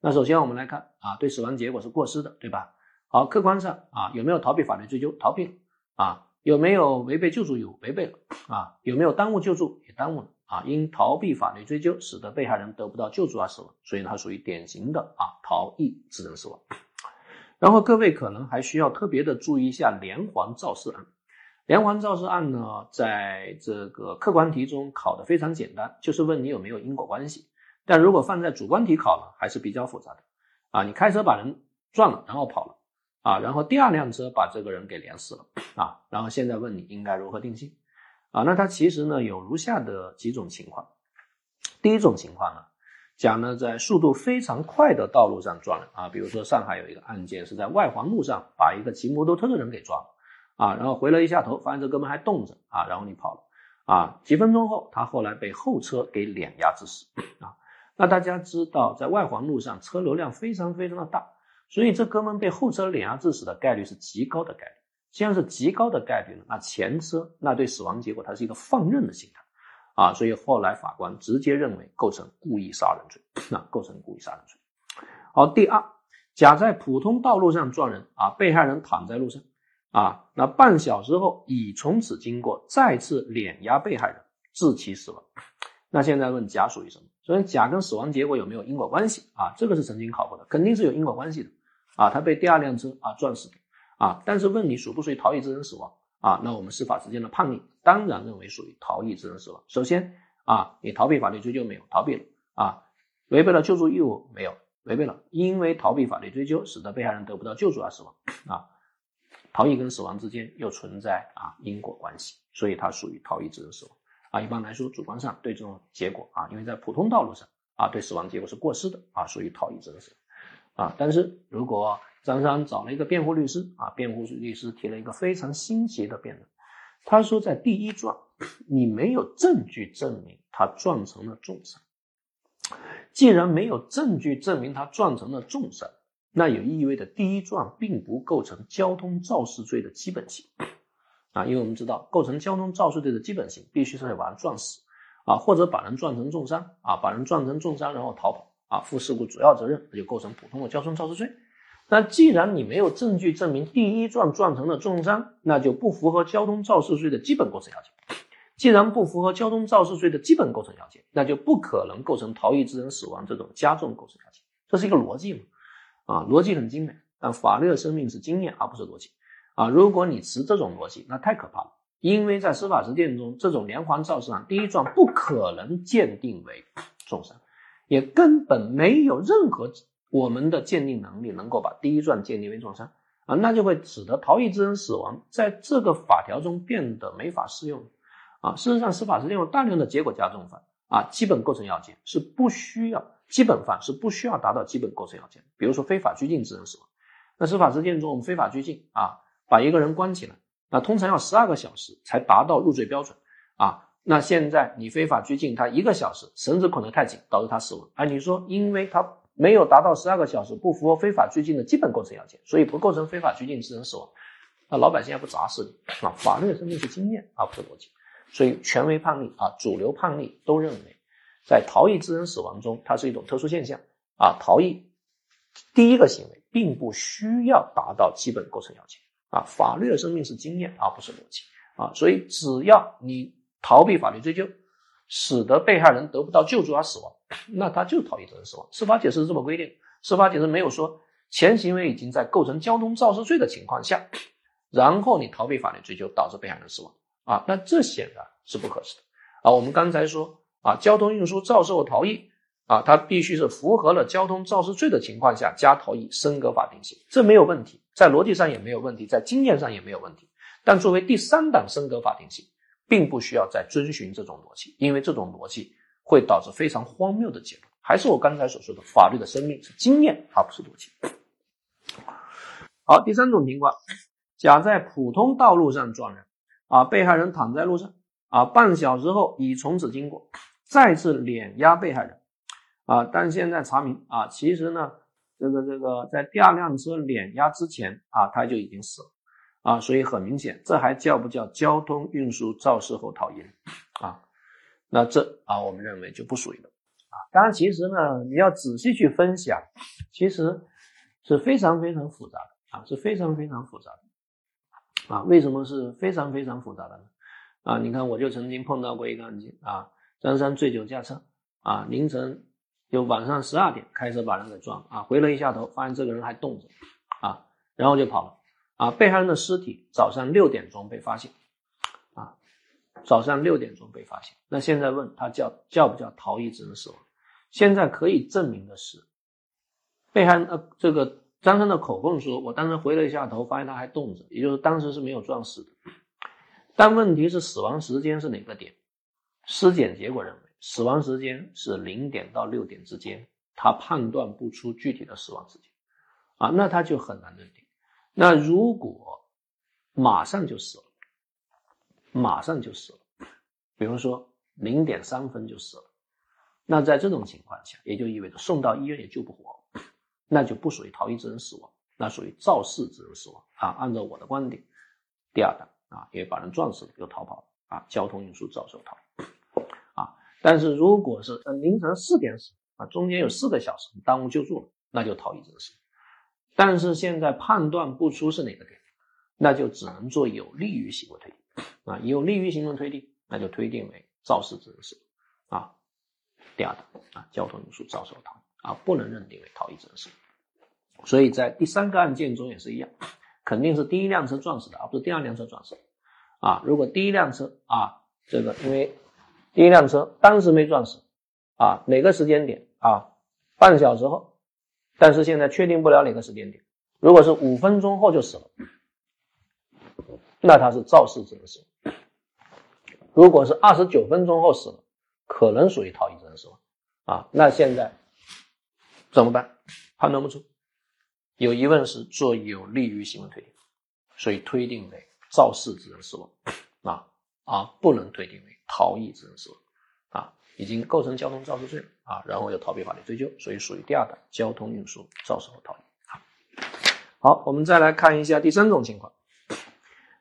A: 那首先我们来看啊，对死亡结果是过失的，对吧？好，客观上啊，有没有逃避法律追究？逃避了啊，有没有违背救助义务？违背了啊，有没有耽误救助？也耽误了啊，因逃避法律追究，使得被害人得不到救助而死亡，所以它属于典型的啊逃逸致人死亡。然后各位可能还需要特别的注意一下连环肇事案。连环肇事案呢，在这个客观题中考的非常简单，就是问你有没有因果关系。但如果放在主观题考呢，还是比较复杂的。啊，你开车把人撞了，然后跑了，啊，然后第二辆车把这个人给连死了，啊，然后现在问你应该如何定性？啊，那它其实呢有如下的几种情况。第一种情况呢，讲呢在速度非常快的道路上撞人，啊，比如说上海有一个案件是在外环路上把一个骑摩托车的人给撞了。啊，然后回了一下头，发现这哥们还动着啊，然后你跑了啊，几分钟后，他后来被后车给碾压致死啊。那大家知道，在外环路上车流量非常非常的大，所以这哥们被后车碾压致死的概率是极高的概率。既然是极高的概率呢，那前车那对死亡结果它是一个放任的心态啊，所以后来法官直接认为构成故意杀人罪，那构成故意杀人罪。好，第二，甲在普通道路上撞人啊，被害人躺在路上。啊，那半小时后乙从此经过再次碾压被害人，致其死亡。那现在问甲属于什么？首先，甲跟死亡结果有没有因果关系啊？这个是曾经考过的，肯定是有因果关系的。啊，他被第二辆车啊撞死的。啊，但是问你属不属于逃逸致人死亡？啊，那我们司法实践的判例当然认为属于逃逸致人死亡。首先啊，你逃避法律追究没有？逃避了。啊，违背了救助义务没有？违背了，因为逃避法律追究，使得被害人得不到救助而死亡。啊。逃逸跟死亡之间又存在啊因果关系，所以它属于逃逸致人死亡啊。一般来说，主观上对这种结果啊，因为在普通道路上啊，对死亡结果是过失的啊，属于逃逸致人死亡啊。但是如果张三找了一个辩护律师啊，辩护律师提了一个非常新奇的辩论，他说在第一撞你没有证据证明他撞成了重伤，既然没有证据证明他撞成了重伤。那也意味着第一撞并不构成交通肇事罪的基本性啊，因为我们知道构成交通肇事罪的基本性必须是要把人撞死啊，或者把人撞成重伤啊，把人撞成重伤然后逃跑啊，负事故主要责任，那就构成普通的交通肇事罪。那既然你没有证据证明第一撞撞成了重伤，那就不符合交通肇事罪的基本构成要件。既然不符合交通肇事罪的基本构成要件，那就不可能构成逃逸致人死亡这种加重构成要件。这是一个逻辑嘛？啊，逻辑很精美，但法律的生命是经验而不是逻辑啊。如果你持这种逻辑，那太可怕了。因为在司法实践中，这种连环肇事案第一撞不可能鉴定为重伤，也根本没有任何我们的鉴定能力能够把第一撞鉴定为重伤啊，那就会使得逃逸致人死亡在这个法条中变得没法适用。啊，事实上，司法实践有大量的结果加重犯啊，基本构成要件是不需要，基本犯是不需要达到基本构成要件。比如说非法拘禁致人死亡，那司法实践中我们非法拘禁啊，把一个人关起来，那通常要十二个小时才达到入罪标准啊。那现在你非法拘禁他一个小时，绳子捆得太紧，导致他死亡。哎，你说因为他没有达到十二个小时，不符合非法拘禁的基本构成要件，所以不构成非法拘禁致人死亡。那老百姓还不砸死你啊？法律的生命是经验，而不是逻辑。所以，权威判例啊，主流判例都认为，在逃逸致人死亡中，它是一种特殊现象啊。逃逸第一个行为并不需要达到基本构成要件啊。法律的生命是经验，而不是逻辑啊。所以，只要你逃避法律追究，使得被害人得不到救助而死亡，那他就逃逸致人死亡。司法解释是这么规定，司法解释没有说前行为已经在构成交通肇事罪的情况下，然后你逃避法律追究，导致被害人死亡。啊，那这显然是不合适的啊！我们刚才说啊，交通运输肇事后逃逸啊，他必须是符合了交通肇事罪的情况下加逃逸，升格法定刑，这没有问题，在逻辑上也没有问题，在经验上也没有问题。但作为第三档升格法定刑，并不需要再遵循这种逻辑，因为这种逻辑会导致非常荒谬的结论。还是我刚才所说的，法律的生命是经验而不是逻辑。好，第三种情况，甲在普通道路上撞人。啊，被害人躺在路上，啊，半小时后乙从此经过，再次碾压被害人，啊，但现在查明，啊，其实呢，这个这个在第二辆车碾压之前，啊，他就已经死了，啊，所以很明显，这还叫不叫交通运输肇事后逃逸？啊，那这啊，我们认为就不属于了，啊，当然，其实呢，你要仔细去分析啊，其实是非常非常复杂的，啊，是非常非常复杂的。啊，为什么是非常非常复杂的呢？啊，你看，我就曾经碰到过一个案件啊，张三醉酒驾车啊，凌晨就晚上十二点开车把人给撞啊，回了一下头，发现这个人还动着啊，然后就跑了啊。被害人的尸体早上六点钟被发现，早上六点钟被发现。那现在问他叫叫不叫逃逸致人死亡？现在可以证明的是，被害人呃这个。张三的口供说：“我当时回了一下头，发现他还动着，也就是当时是没有撞死的。但问题是，死亡时间是哪个点？尸检结果认为，死亡时间是零点到六点之间，他判断不出具体的死亡时间啊，那他就很难认定。那如果马上就死了，马上就死了，比如说零点三分就死了，那在这种情况下，也就意味着送到医院也救不活。”那就不属于逃逸致人死亡，那属于肇事致人死亡啊。按照我的观点，第二档啊，因为把人撞死了又逃跑了啊，交通运输肇事逃啊。但是如果是凌晨四点死啊，中间有四个小时耽误救助了，那就逃逸致人死。但是现在判断不出是哪个点，那就只能做有利于行为推定啊，有利于行为推定，那就推定为肇事致人死啊。第二档啊，交通运输肇事逃逸。啊，不能认定为逃逸致人死，所以在第三个案件中也是一样，肯定是第一辆车撞死的，而不是第二辆车撞死。啊，如果第一辆车啊，这个因为第一辆车当时没撞死，啊，哪个时间点啊，半小时后，但是现在确定不了哪个时间点。如果是五分钟后就死了，那他是肇事致人死亡；如果是二十九分钟后死了，可能属于逃逸致人死亡。啊，那现在。怎么办？判断不出，有疑问时做有利于行为推定，所以推定为肇事致人死亡啊啊，不能推定为逃逸致人死亡啊，已经构成交通肇事罪了啊，然后又逃避法律追究，所以属于第二档交通运输肇事后逃逸。好，我们再来看一下第三种情况，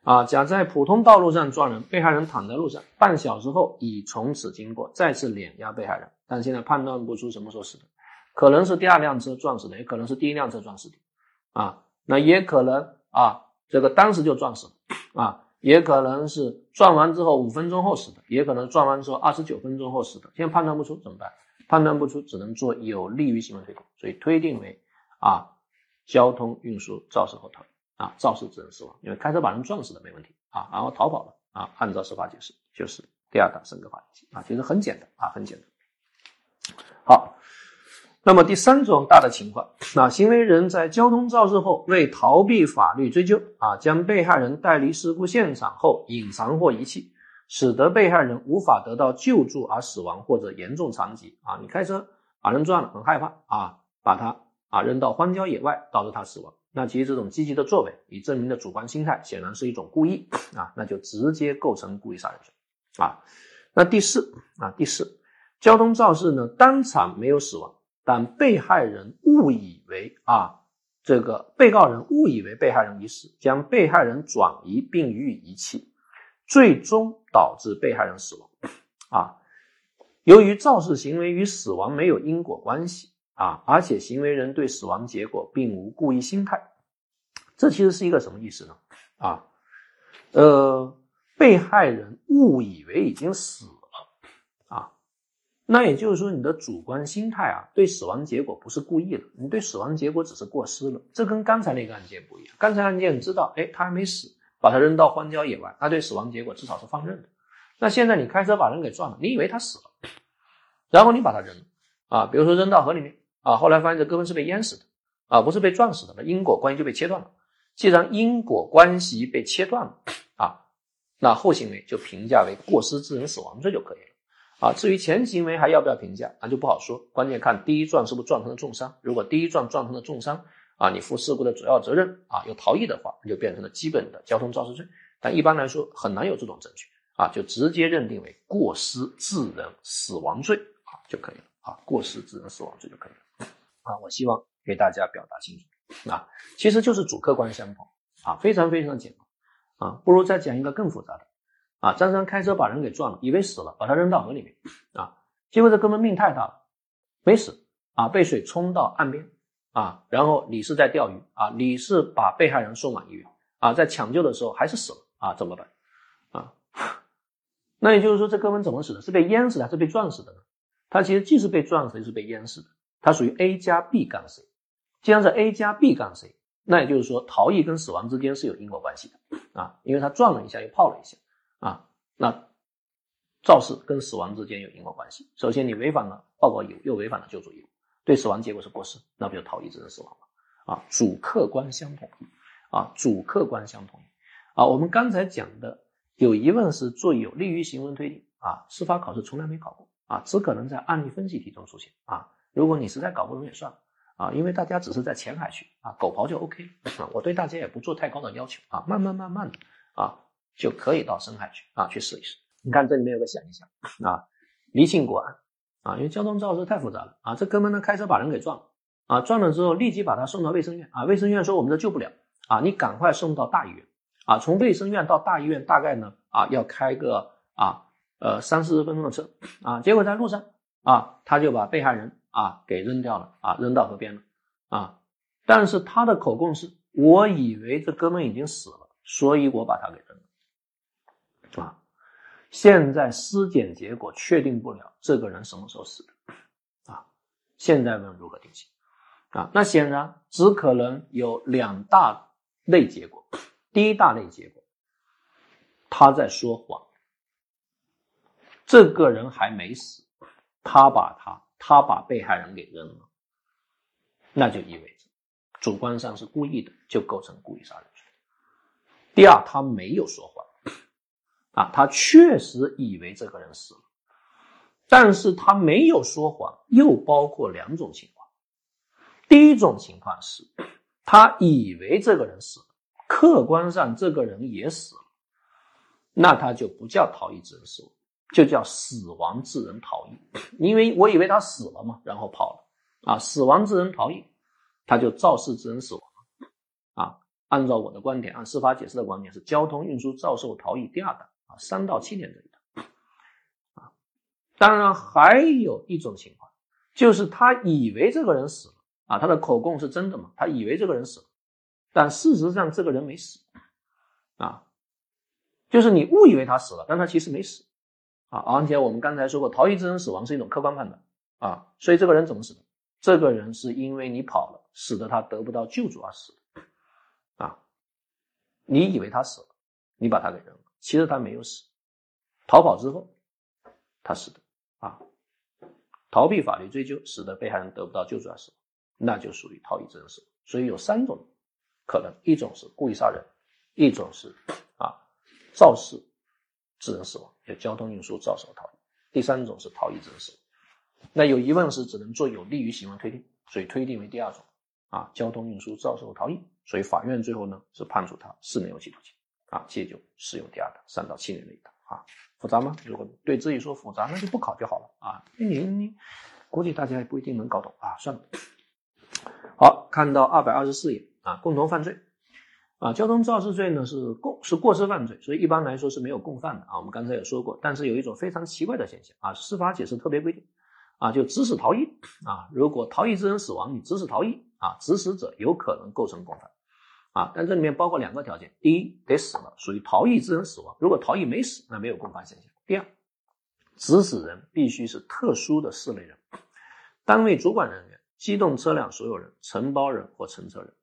A: 啊，甲在普通道路上撞人，被害人躺在路上，半小时后乙从此经过，再次碾压被害人，但现在判断不出什么时候死的，可能是第二辆车撞死的，也可能是第一辆车撞死的，啊，那也可能啊，这个当时就撞死了，啊，也可能是撞完之后五分钟后死的，也可能撞完之后二十九分钟后死的，现在判断不出怎么办？判断不出，只能做有利于行为推定，所以推定为啊，交通运输肇事后逃逸。啊，肇事致人死亡，因为开车把人撞死的没问题啊，然后逃跑了啊，按照司法解释就是第二档升格法定刑啊，其实很简单啊，很简单。好，那么第三种大的情况，那行为人在交通肇事后为逃避法律追究啊，将被害人带离事故现场后隐藏或遗弃。使得被害人无法得到救助而死亡或者严重残疾啊！你开车把人撞了，很害怕啊，把他啊扔到荒郊野外，导致他死亡。那其实这种积极的作为，以证明的主观心态，显然是一种故意啊，那就直接构成故意杀人罪啊。那第四啊，第四，交通肇事呢，当场没有死亡，但被害人误以为啊，这个被告人误以为被害人已死，将被害人转移并予以遗弃。最终导致被害人死亡，啊，由于肇事行为与死亡没有因果关系啊，而且行为人对死亡结果并无故意心态，这其实是一个什么意思呢？啊，呃，被害人误以为已经死了啊，那也就是说你的主观心态啊，对死亡结果不是故意的，你对死亡结果只是过失了，这跟刚才那个案件不一样，刚才案件知道，哎，他还没死。把他扔到荒郊野外，他对死亡结果至少是放任的。那现在你开车把人给撞了，你以为他死了，然后你把他扔了啊，比如说扔到河里面啊，后来发现这哥们是被淹死的啊，不是被撞死的，那因果关系就被切断了。既然因果关系被切断了啊，那后行为就评价为过失致人死亡罪就可以了啊。至于前行为还要不要评价，那就不好说，关键看第一撞是不是撞成了重伤。如果第一撞撞成了重伤，啊，你负事故的主要责任啊，又逃逸的话，那就变成了基本的交通肇事罪。但一般来说很难有这种证据啊，就直接认定为过失致人死亡罪啊就可以了啊，过失致人死亡罪就可以了啊。我希望给大家表达清楚啊，其实就是主客观相同啊，非常非常简单啊。不如再讲一个更复杂的啊，张三开车把人给撞了，以为死了，把他扔到河里面啊，结果这哥们命太大了，没死啊，被水冲到岸边。啊，然后李四在钓鱼啊，李四把被害人送往医院啊，在抢救的时候还是死了啊，怎么办啊？那也就是说，这哥们怎么死的？是被淹死的还是被撞死的呢？他其实既是被撞死，又是被淹死的。它属于 A 加 B 杠 C。既然是 A 加 B 杠 C，那也就是说，逃逸跟死亡之间是有因果关系的啊，因为他撞了一下又泡了一下啊，那肇事跟死亡之间有因果关系。首先，你违反了报告义务，又违反了救助义务。对死亡结果是过失，那不就逃逸致人死亡了？啊，主客观相同，啊，主客观相同，啊，我们刚才讲的有疑问是做有利于行为推定，啊，司法考试从来没考过，啊，只可能在案例分析题中出现，啊，如果你实在搞不懂也算，啊，因为大家只是在浅海区，啊，狗刨就 OK 了，啊，我对大家也不做太高的要求，啊，慢慢慢慢的，啊，就可以到深海区，啊，去试一试。你看这里面有个想一想，啊，离庆国案。啊，因为交通肇事太复杂了啊！这哥们呢开车把人给撞了啊，撞了之后立即把他送到卫生院啊，卫生院说我们这救不了啊，你赶快送到大医院啊，从卫生院到大医院大概呢啊要开个啊呃三四十分钟的车啊，结果在路上啊他就把被害人啊给扔掉了啊，扔到河边了啊，但是他的口供是，我以为这哥们已经死了，所以我把他给扔了啊。现在尸检结果确定不了这个人什么时候死的，啊，现在问如何定性，啊，那显然只可能有两大类结果。第一大类结果，他在说谎，这个人还没死，他把他他把被害人给扔了，那就意味着主观上是故意的，就构成故意杀人罪。第二，他没有说谎。啊，他确实以为这个人死了，但是他没有说谎，又包括两种情况。第一种情况是，他以为这个人死了，客观上这个人也死了，那他就不叫逃逸致人死亡，就叫死亡致人逃逸。因为我以为他死了嘛，然后跑了，啊，死亡致人逃逸，他就肇事致人死亡，啊。按照我的观点，按司法解释的观点，是交通运输肇事逃逸第二档啊，三到七年这一档啊。当然还有一种情况，就是他以为这个人死了啊，他的口供是真的嘛？他以为这个人死了，但事实上这个人没死啊，就是你误以为他死了，但他其实没死啊。而且我们刚才说过，逃逸致人死亡是一种客观判断啊，所以这个人怎么死的？这个人是因为你跑了，使得他得不到救助而死的啊。你以为他死了，你把他给扔了，其实他没有死，逃跑之后他死的啊，逃避法律追究，使得被害人得不到救助而死，那就属于逃逸致人死亡。所以有三种可能，一种是故意杀人，一种是啊肇事致人死亡，就交通运输肇事后逃逸，第三种是逃逸致人死亡。那有疑问时只能做有利于行为推定，所以推定为第二种啊交通运输肇事后逃逸。所以法院最后呢是判处他四年有期徒刑啊，借就适用第二的三到七年的一档啊，复杂吗？如果对自己说复杂，那就不考就好了啊。你你估计大家也不一定能搞懂啊，算了。好，看到二百二十四页啊，共同犯罪啊，交通肇事罪呢是共是过失犯罪，所以一般来说是没有共犯的啊。我们刚才也说过，但是有一种非常奇怪的现象啊，司法解释特别规定啊，就指使逃逸啊，如果逃逸致人死亡，你指使逃逸啊，指使者有可能构成共犯。啊，但这里面包括两个条件：第一，得死了，属于逃逸致人死亡；如果逃逸没死，那没有共犯现象。第二，指使人必须是特殊的四类人：单位主管人员、机动车辆所有人、承包人或乘车人。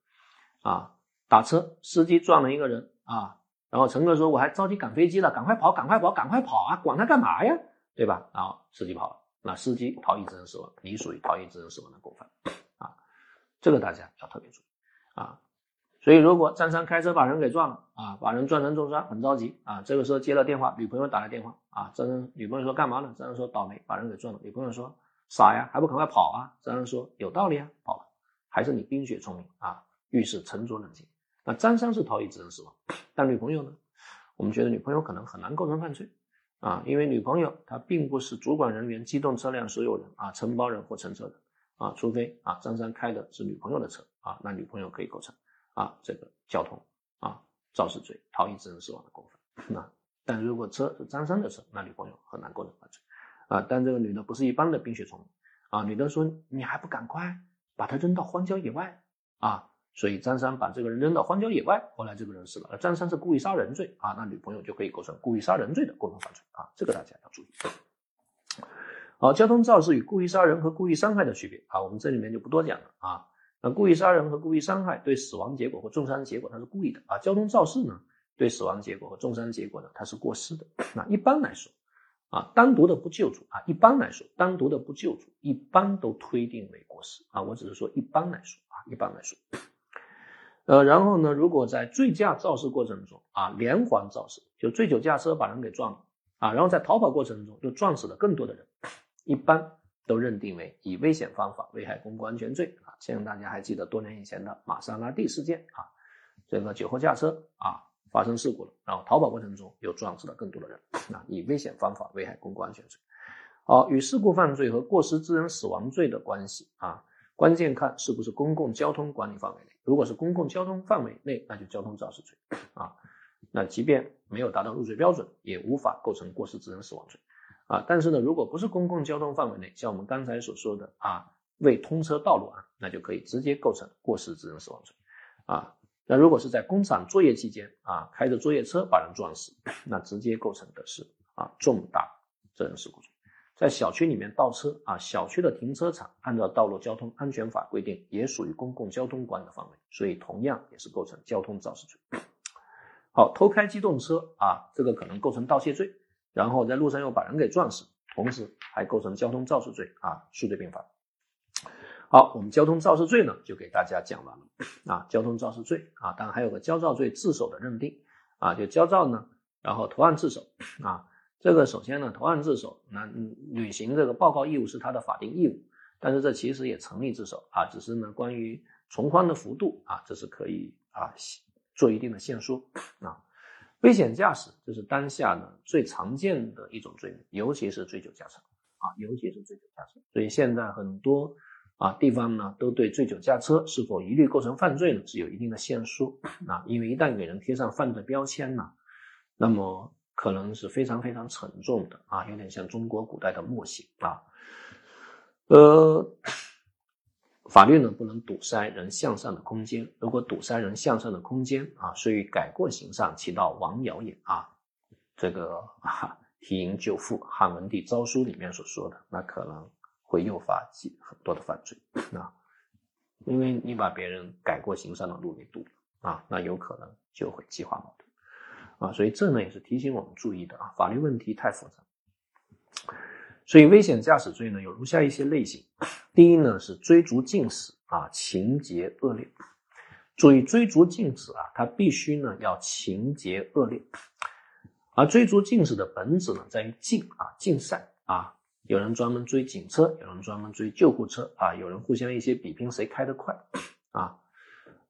A: 啊，打车，司机撞了一个人啊，然后乘客说：“我还着急赶飞机了，赶快跑，赶快跑，赶快跑啊，管他干嘛呀？对吧？”然后司机跑了，那司机逃逸致人死亡，你属于逃逸致人死亡的共犯。啊，这个大家要特别注意啊。所以，如果张三开车把人给撞了啊，把人撞成重伤，很着急啊。这个时候接了电话，女朋友打来电话啊。张三女朋友说干嘛呢？张三说倒霉，把人给撞了。女朋友说傻呀，还不赶快跑啊？张三说有道理啊，跑了。还是你冰雪聪明啊，遇事沉着冷静。那张三是逃逸致人死亡，但女朋友呢？我们觉得女朋友可能很难构成犯罪啊，因为女朋友她并不是主管人员、机动车辆所有人啊、承包人或乘车人啊，除非啊张三开的是女朋友的车啊，那女朋友可以构成。啊，这个交通啊肇事罪逃逸致人死亡的共犯。那但如果车是张三的车，那女朋友很难构成犯罪啊。但这个女的不是一般的冰雪聪明啊，女的说你还不赶快把他扔到荒郊野外啊？所以张三把这个人扔到荒郊野外，后来这个人死了。张三是故意杀人罪啊，那女朋友就可以构成故意杀人罪的共同犯罪啊。这个大家要注意。好，交通肇事与故意杀人和故意伤害的区别啊，我们这里面就不多讲了啊。那故意杀人和故意伤害对死亡结果或重伤结果，它是故意的啊。交通肇事呢，对死亡结果和重伤结果呢，它是过失的。那一般来说，啊，单独的不救助啊，一般来说，单独的不救助，一般都推定为过失啊。我只是说一般来说啊，一般来说。呃，然后呢，如果在醉驾肇事过程中啊，连环肇事，就醉酒驾车把人给撞了啊，然后在逃跑过程中又撞死了更多的人，一般。都认定为以危险方法危害公共安全罪啊！相信大家还记得多年以前的玛莎拉蒂事件啊，这个酒后驾车啊发生事故了，然后逃跑过程中又撞死了更多的人，那以危险方法危害公共安全罪。好，与事故犯罪和过失致人死亡罪的关系啊，关键看是不是公共交通管理范围内，如果是公共交通范围内，那就交通肇事罪啊，那即便没有达到入罪标准，也无法构成过失致人死亡罪。啊，但是呢，如果不是公共交通范围内，像我们刚才所说的啊，未通车道路啊，那就可以直接构成过失致人死亡罪。啊，那如果是在工厂作业期间啊，开着作业车把人撞死，那直接构成的是啊重大责任事故罪。在小区里面倒车啊，小区的停车场按照道路交通安全法规定，也属于公共交通管理的范围，所以同样也是构成交通肇事罪。好，偷开机动车啊，这个可能构成盗窃罪。然后在路上又把人给撞死，同时还构成交通肇事罪啊，数罪并罚。好，我们交通肇事罪呢就给大家讲完了啊，交通肇事罪啊，当然还有个焦躁罪自首的认定啊，就焦躁呢，然后投案自首啊，这个首先呢投案自首，那履行这个报告义务是他的法定义务，但是这其实也成立自首啊，只是呢关于从宽的幅度啊，这是可以啊做一定的限缩啊。危险驾驶这是当下呢最常见的一种罪名，尤其是醉酒驾车啊，尤其是醉酒驾车。所以现在很多啊地方呢，都对醉酒驾车是否一律构成犯罪呢是有一定的限缩啊，因为一旦给人贴上犯罪标签呢，那么可能是非常非常沉重的啊，有点像中国古代的墨刑啊，呃。法律呢不能堵塞人向上的空间，如果堵塞人向上的空间啊，所以改过行善起到王尧也啊，这个啊提营救父汉文帝诏书里面所说的，那可能会诱发几很多的犯罪啊，因为你把别人改过行善的路给堵了啊，那有可能就会激化矛盾啊，所以这呢也是提醒我们注意的啊，法律问题太复杂。所以危险驾驶罪呢有如下一些类型，第一呢是追逐竞驶啊，情节恶劣。注意追逐竞驶啊，它必须呢要情节恶劣。而追逐竞驶的本质呢在于竞啊，竞赛啊，有人专门追警车，有人专门追救护车啊，有人互相一些比拼谁开得快啊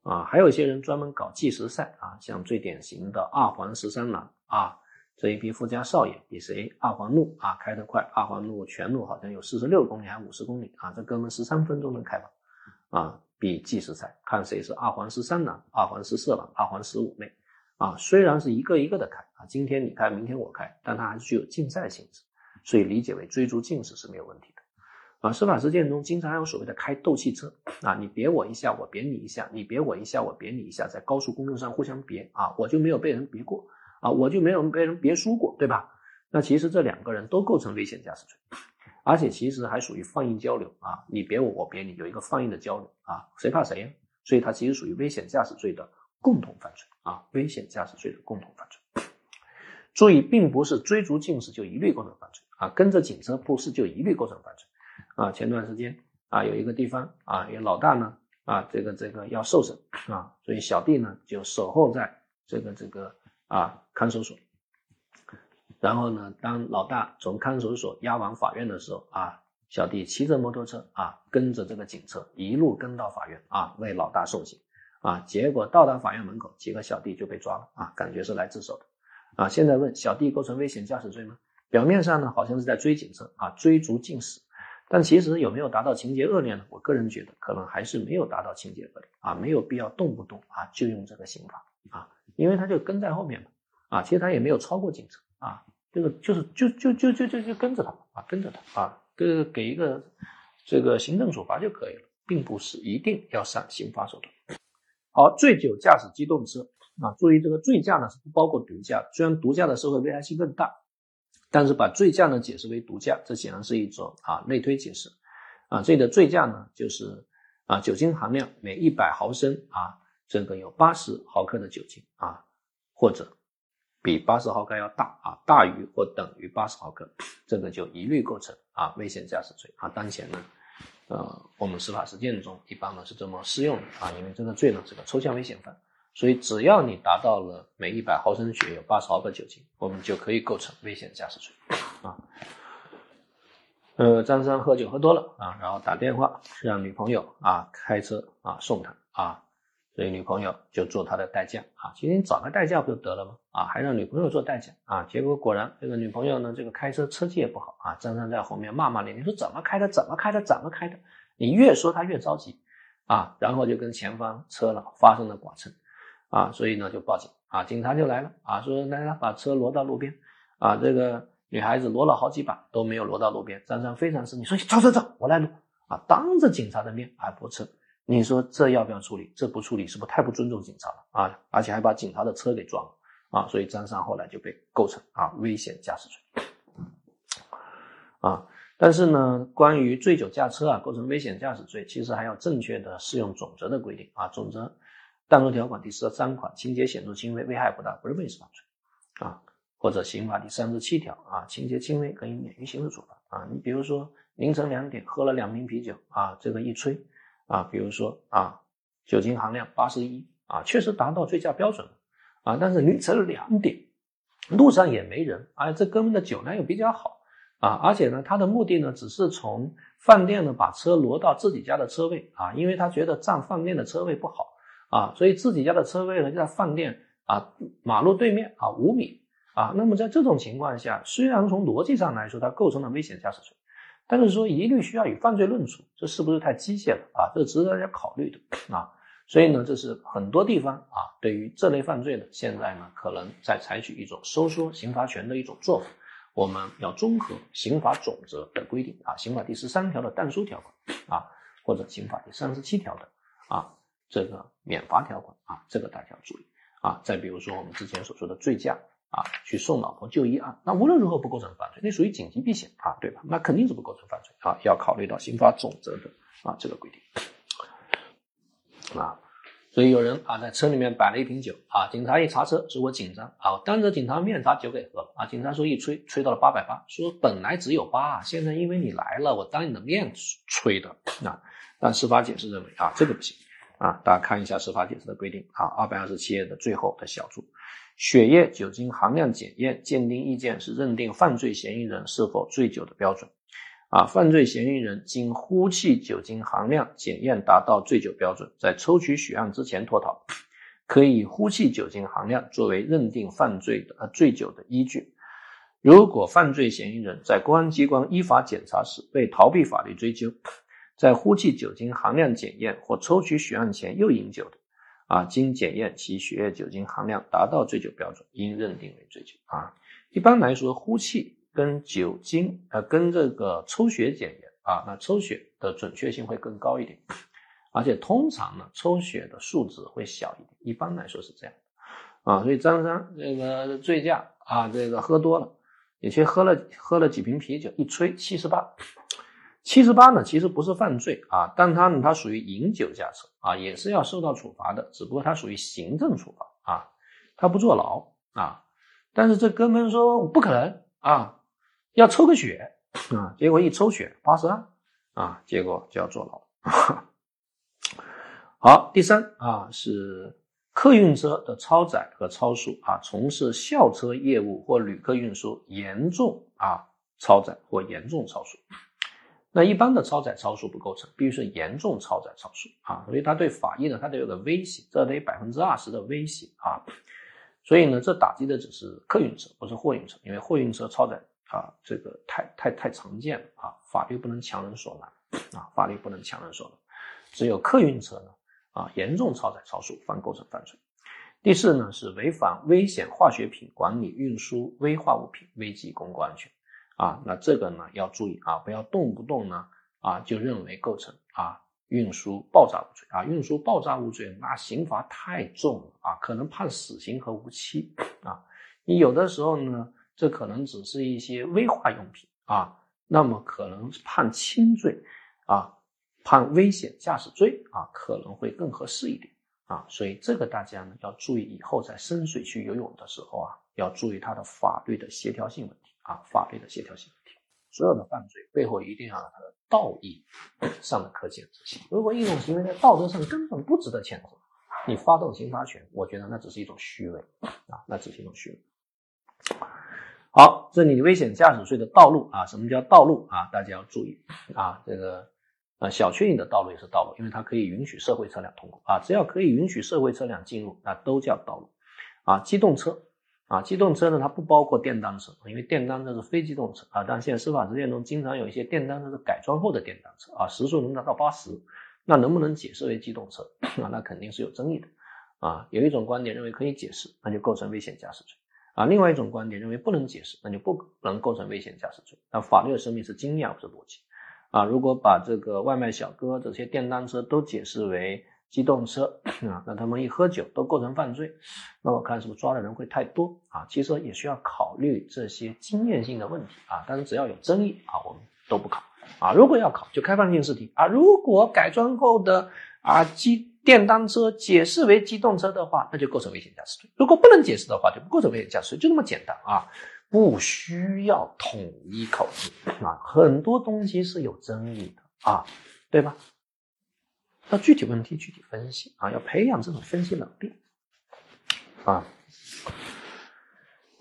A: 啊，还有一些人专门搞计时赛啊，像最典型的二环十三郎啊。这一批富家少爷比谁二环路啊开得快？二环路全路好像有四十六公里还是五十公里啊？这哥们十三分钟能开完啊！比计时赛，看谁是二环十三郎、二环十四郎、二环十五妹啊！虽然是一个一个的开啊，今天你开，明天我开，但它还是具有竞赛性质，所以理解为追逐竞驶是没有问题啊！司法实践中经常还有所谓的开斗气车啊，你别我一下，我别你一下，你别我一下，我别你一下，在高速公路上互相别啊，我就没有被人别过。啊，我就没有被人别输过，对吧？那其实这两个人都构成危险驾驶罪，而且其实还属于放映交流啊，你别我，我别你，有一个放映的交流啊，谁怕谁呀？所以它其实属于危险驾驶罪的共同犯罪啊，危险驾驶罪的共同犯罪。注意，并不是追逐竞驶就一律构成犯罪啊，跟着警车不是就一律构成犯罪啊。前段时间啊，有一个地方啊，有老大呢啊，这个这个要受审啊，所以小弟呢就守候在这个这个。啊，看守所。然后呢，当老大从看守所押往法院的时候，啊，小弟骑着摩托车啊，跟着这个警车一路跟到法院啊，为老大送行。啊，结果到达法院门口，几个小弟就被抓了啊，感觉是来自首的。啊，现在问小弟构成危险驾驶罪吗？表面上呢，好像是在追警车啊，追逐竞驶，但其实有没有达到情节恶劣呢？我个人觉得可能还是没有达到情节恶劣啊，没有必要动不动啊就用这个刑法啊。因为他就跟在后面嘛，啊，其实他也没有超过警车啊，这个就是就就就就就就跟着他啊，跟着他啊，给给一个这个行政处罚就可以了，并不是一定要上刑法手段。好，醉酒驾驶机动车啊，注意这个醉驾呢是不包括毒驾，虽然毒驾的社会危害性更大，但是把醉驾呢解释为毒驾，这显然是一种啊类推解释啊，这里的醉驾呢就是啊酒精含量每一百毫升啊。这个有八十毫克的酒精啊，或者比八十毫克要大啊，大于或等于八十毫克，这个就一律构成啊危险驾驶罪啊。当前呢，呃，我们司法实践中一般呢是这么适用的啊，因为这个罪呢是个抽象危险犯，所以只要你达到了每一百毫升血有八十毫克酒精，我们就可以构成危险驾驶罪啊。呃，张三喝酒喝多了啊，然后打电话让女朋友啊开车啊送他啊。所以女朋友就做他的代驾啊，其实你找个代驾不就得了吗？啊，还让女朋友做代驾啊，结果果然这个女朋友呢，这个开车车技也不好啊，张三在后面骂骂咧咧，说怎么开的，怎么开的，怎么开的？你越说他越着急啊，然后就跟前方车了发生了剐蹭啊，所以呢就报警啊，警察就来了啊，说来来把车挪到路边啊，这个女孩子挪了好几把都没有挪到路边，张三非常生气，说走走走，我来挪啊，当着警察的面还泊车。你说这要不要处理？这不处理是不是太不尊重警察了啊？而且还把警察的车给撞了啊！所以张三后来就被构成啊危险驾驶罪啊。但是呢，关于醉酒驾车啊构成危险驾驶罪，其实还要正确的适用总则的规定啊。总则但书条款第十三款，情节显著轻微，危害不大，不是民事犯罪啊。或者刑法第三十七条啊，情节轻微可以免于刑事处罚啊。你比如说凌晨两点喝了两瓶啤酒啊，这个一吹。啊，比如说啊，酒精含量八十一啊，确实达到醉驾标准了啊。但是凌晨两点，路上也没人，啊，这哥们的酒量又比较好啊，而且呢，他的目的呢，只是从饭店呢把车挪到自己家的车位啊，因为他觉得占饭店的车位不好啊，所以自己家的车位呢就在饭店啊马路对面啊五米啊。那么在这种情况下，虽然从逻辑上来说，它构成了危险驾驶罪。但是说一律需要以犯罪论处，这是不是太机械了啊？这值得大家考虑的啊。所以呢，这是很多地方啊，对于这类犯罪呢，现在呢，可能在采取一种收缩刑罚权的一种做法。我们要综合刑法总则的规定啊，刑法第十三条的但书条款啊，或者刑法第三十七条的啊这个免罚条款啊，这个大家要注意啊。再比如说我们之前所说的醉驾啊，去送老婆就医啊，那无论如何不构成犯罪，那属于紧急避险啊，对吧？那肯定是不构成犯罪啊，要考虑到刑法总则的啊这个规定啊。所以有人啊在车里面摆了一瓶酒啊，警察一查车，说我紧张啊，我当着警察面把酒给喝了啊。警察说一吹吹到了八百八，说本来只有八，现在因为你来了，我当你的面吹的啊。但司法解释认为啊这个不行啊，大家看一下司法解释的规定啊，二百二十七页的最后的小注，血液酒精含量检验鉴定意见是认定犯罪嫌疑人是否醉酒的标准。啊，犯罪嫌疑人经呼气酒精含量检验达到醉酒标准，在抽取血样之前脱逃，可以呼气酒精含量作为认定犯罪的呃醉酒的依据。如果犯罪嫌疑人在公安机关依法检查时被逃避法律追究，在呼气酒精含量检验或抽取血样前又饮酒的，啊，经检验其血液酒精含量达到醉酒标准，应认定为醉酒。啊，一般来说，呼气。跟酒精，呃，跟这个抽血检验啊，那抽血的准确性会更高一点，而且通常呢，抽血的数值会小一点，一般来说是这样的啊。所以张三这个醉驾啊，这个喝多了，也去喝了喝了几瓶啤酒，一吹七十八，七十八呢，其实不是犯罪啊，但他呢，他属于饮酒驾车啊，也是要受到处罚的，只不过他属于行政处罚啊，他不坐牢啊。但是这哥们说不可能啊。要抽个血啊，结果一抽血八十二啊，结果就要坐牢。好，第三啊是客运车的超载和超速啊，从事校车业务或旅客运输严重啊超载或严重超速。那一般的超载超速不构成，必须是严重超载超速啊，所以它对法益呢，它得有个威胁，这得百分之二十的威胁啊。所以呢，这打击的只是客运车，不是货运车，因为货运车超载。啊，这个太太太常见了啊！法律不能强人所难啊！法律不能强人所难，只有客运车呢啊，严重超载超速方构成犯罪。第四呢是违反危险化学品管理运输危化物品，危及公共安全啊。那这个呢要注意啊，不要动不动呢啊就认为构成啊运输爆炸物罪啊，运输爆炸物罪那刑罚太重了啊，可能判死刑和无期啊。你有的时候呢。这可能只是一些危化用品啊，那么可能判轻罪啊，判危险驾驶罪啊，可能会更合适一点啊。所以这个大家呢要注意，以后在深水区游泳的时候啊，要注意它的法律的协调性问题啊，法律的协调性问题。所有的犯罪背后一定要有它的道义上的可谴责性。如果一种行为在道德上根本不值得谴责，你发动刑罚权，我觉得那只是一种虚伪啊，那只是一种虚伪。好，这里危险驾驶罪的道路啊，什么叫道路啊？大家要注意啊，这个呃小确幸的道路也是道路，因为它可以允许社会车辆通过啊，只要可以允许社会车辆进入，那都叫道路啊。机动车啊，机动车呢它不包括电单车，因为电单车是非机动车啊。但现在司法实践中经常有一些电单车是改装后的电单车啊，时速能达到八十，那能不能解释为机动车 啊？那肯定是有争议的啊。有一种观点认为可以解释，那就构成危险驾驶罪。啊，另外一种观点认为不能解释，那就不能构成危险驾驶罪。那法律的生命是经验，不是逻辑。啊，如果把这个外卖小哥这些电单车都解释为机动车 啊，那他们一喝酒都构成犯罪，那我看是不是抓的人会太多啊？其实也需要考虑这些经验性的问题啊。但是只要有争议啊，我们都不考啊。如果要考，就开放性试题啊。如果改装后的啊机。电单车解释为机动车的话，那就构成危险驾驶罪；如果不能解释的话，就不构成危险驾驶罪，就那么简单啊！不需要统一考试啊，很多东西是有争议的啊，对吧？要具体问题具体分析啊，要培养这种分析能力啊。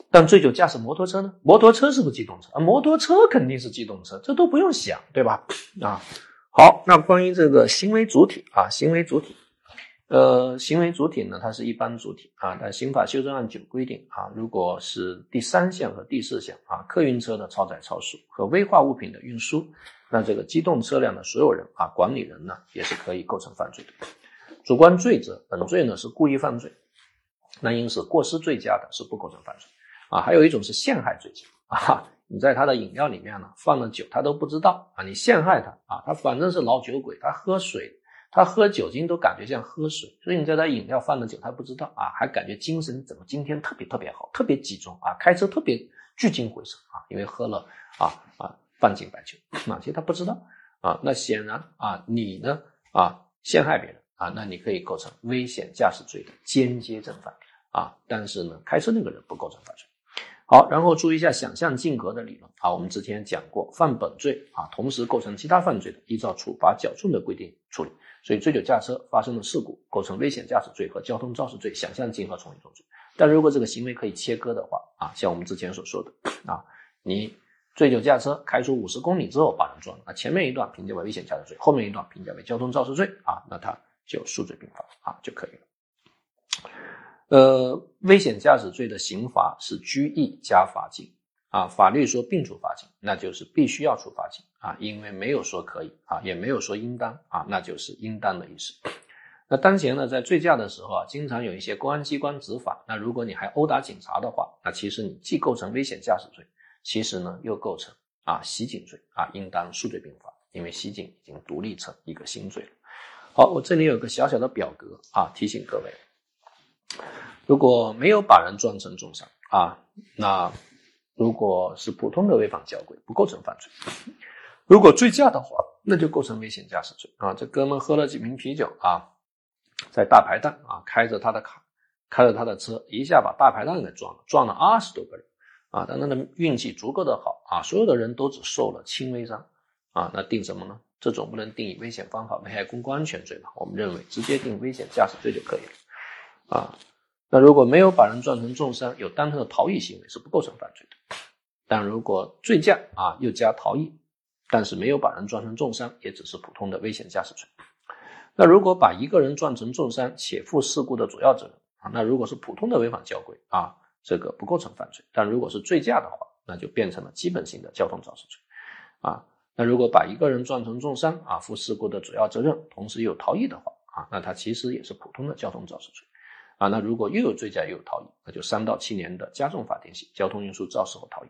A: 但醉酒驾驶摩托车呢？摩托车是不是机动车啊？摩托车肯定是机动车，这都不用想，对吧？啊，好，那关于这个行为主体啊，行为主体。呃，行为主体呢，它是一般主体啊，但刑法修正案九规定啊，如果是第三项和第四项啊，客运车的超载超速和危化物品的运输，那这个机动车辆的所有人啊，管理人呢，也是可以构成犯罪的。主观罪责，本罪呢是故意犯罪，那因此过失罪加的是不构成犯罪啊。还有一种是陷害罪加啊，你在他的饮料里面呢放了酒，他都不知道啊，你陷害他啊，他反正是老酒鬼，他喝水。他喝酒精都感觉像喝水，所以你在他饮料放了酒，他不知道啊，还感觉精神怎么今天特别特别好，特别集中啊，开车特别聚精会神啊，因为喝了啊啊半斤白酒啊，其实他不知道啊，那显然啊你呢啊陷害别人啊，那你可以构成危险驾驶罪的间接正犯啊，但是呢开车那个人不构成犯罪。好，然后注意一下想象竞合的理论啊，我们之前讲过，犯本罪啊同时构成其他犯罪的，依照处罚较重的规定处理。所以，醉酒驾车发生的事故构成危险驾驶罪和交通肇事罪，想象竞合从一重罪。但如果这个行为可以切割的话，啊，像我们之前所说的，啊，你醉酒驾车开出五十公里之后把人撞了，啊，前面一段评价为危险驾驶罪，后面一段评价为交通肇事罪，啊，那他就数罪并罚，啊，就可以了。呃，危险驾驶罪的刑罚是拘役加罚金。啊，法律说并处罚金，那就是必须要处罚金啊，因为没有说可以啊，也没有说应当啊，那就是应当的意思。那当前呢，在醉驾的时候啊，经常有一些公安机关执法，那如果你还殴打警察的话，那其实你既构成危险驾驶罪，其实呢又构成啊袭警罪啊，应当数罪并罚，因为袭警已经独立成一个新罪了。好，我这里有个小小的表格啊，提醒各位，如果没有把人撞成重伤啊，那。如果是普通的违反交规，不构成犯罪；如果醉驾的话，那就构成危险驾驶罪啊！这哥们喝了几瓶啤酒啊，在大排档啊，开着他的卡，开着他的车，一下把大排档给撞了，撞了二十多个人啊！但他的运气足够的好啊，所有的人都只受了轻微伤啊，那定什么呢？这总不能定以危险方法危害公共安全罪吧？我们认为直接定危险驾驶罪就可以了啊。那如果没有把人撞成重伤，有单纯的逃逸行为是不构成犯罪的。但如果醉驾啊又加逃逸，但是没有把人撞成重伤，也只是普通的危险驾驶罪。那如果把一个人撞成重伤且负事故的主要责任啊，那如果是普通的违反交规啊，这个不构成犯罪。但如果是醉驾的话，那就变成了基本性的交通肇事罪啊。那如果把一个人撞成重伤啊，负事故的主要责任，同时又逃逸的话啊，那他其实也是普通的交通肇事罪。啊，那如果又有醉驾又有逃逸，那就三到七年的加重法定刑，交通运输肇事或逃逸。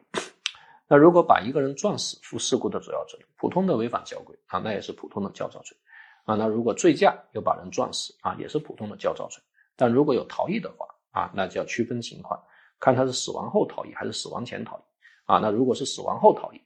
A: 那如果把一个人撞死，负事故的主要责任，普通的违反交规啊，那也是普通的交肇罪。啊，那如果醉驾又把人撞死啊，也是普通的交肇罪。但如果有逃逸的话啊，那就要区分情况，看他是死亡后逃逸还是死亡前逃逸。啊，那如果是死亡后逃逸，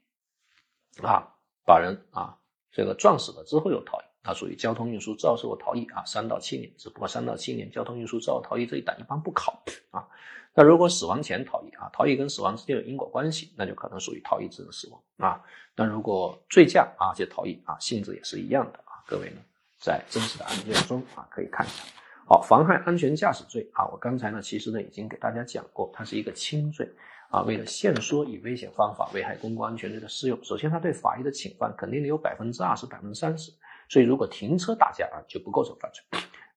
A: 啊，把人啊这个撞死了之后又逃逸。它属于交通运输肇事后逃逸啊，三到七年，只不过三到七年交通运输肇事逃逸这一档一般不考啊。那如果死亡前逃逸啊，逃逸跟死亡之间有因果关系，那就可能属于逃逸致人死亡啊。那如果醉驾啊，这逃逸啊，性质也是一样的啊。各位呢，在真实的案件中啊，可以看一下。好，妨害安全驾驶罪啊，我刚才呢其实呢已经给大家讲过，它是一个轻罪啊。为了限缩以危险方法危害公共安全罪的适用，首先它对法益的侵犯肯定得有百分之二十、百分之三十。所以，如果停车打架啊，就不构成犯罪。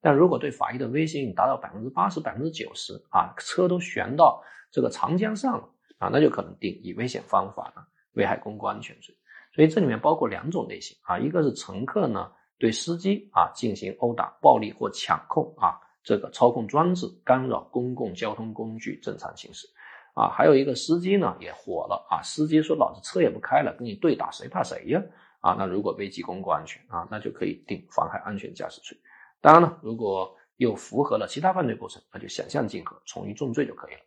A: 但如果对法益的威胁已达到百分之八十、百分之九十啊，车都悬到这个长江上了啊，那就可能定以危险方法呢危害公共安全罪。所以这里面包括两种类型啊，一个是乘客呢对司机啊进行殴打、暴力或抢控啊，这个操控装置干扰公共交通工具正常行驶啊，还有一个司机呢也火了啊，司机说老子车也不开了，跟你对打，谁怕谁呀？啊，那如果危及公共安全啊，那就可以定妨害安全驾驶罪。当然了，如果又符合了其他犯罪构成，那就想象竞合，从一重罪就可以了。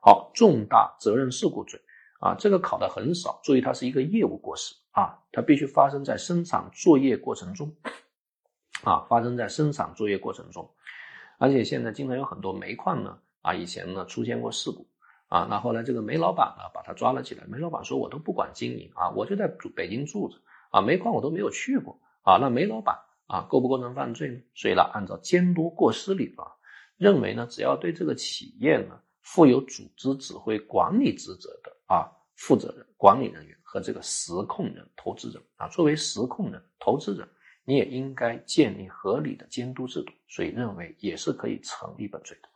A: 好，重大责任事故罪啊，这个考的很少，注意它是一个业务过失啊，它必须发生在生产作业过程中啊，发生在生产作业过程中，而且现在经常有很多煤矿呢啊，以前呢出现过事故啊，那后来这个煤老板呢把他抓了起来，煤老板说我都不管经营啊，我就在北京住着。啊，煤矿我都没有去过啊，那煤老板啊，构不构成犯罪呢？所以呢，按照监督过失理论，认为呢，只要对这个企业呢负有组织、指挥、管理职责的啊负责人、管理人员和这个实控人、投资人啊，作为实控人、投资人你也应该建立合理的监督制度，所以认为也是可以成立本罪的。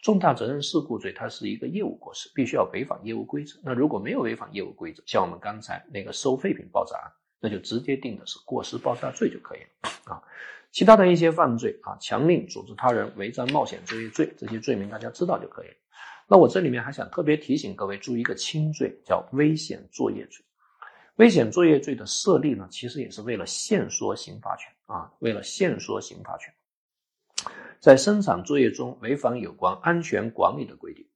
A: 重大责任事故罪它是一个业务过失，必须要违反业务规则。那如果没有违反业务规则，像我们刚才那个收废品爆炸案，那就直接定的是过失爆炸罪就可以了啊。其他的一些犯罪啊，强令组织他人违章冒险作业罪这些罪名大家知道就可以了。那我这里面还想特别提醒各位注意一个轻罪，叫危险作业罪。危险作业罪的设立呢，其实也是为了限缩刑罚权啊，为了限缩刑罚权。在生产作业中违反有关安全管理的规定，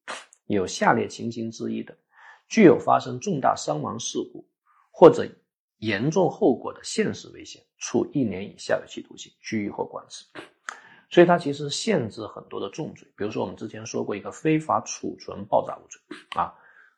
A: 有下列情形之一的，具有发生重大伤亡事故或者严重后果的现实危险，处一年以下有期徒刑、拘役或管制。所以它其实限制很多的重罪，比如说我们之前说过一个非法储存爆炸物罪啊，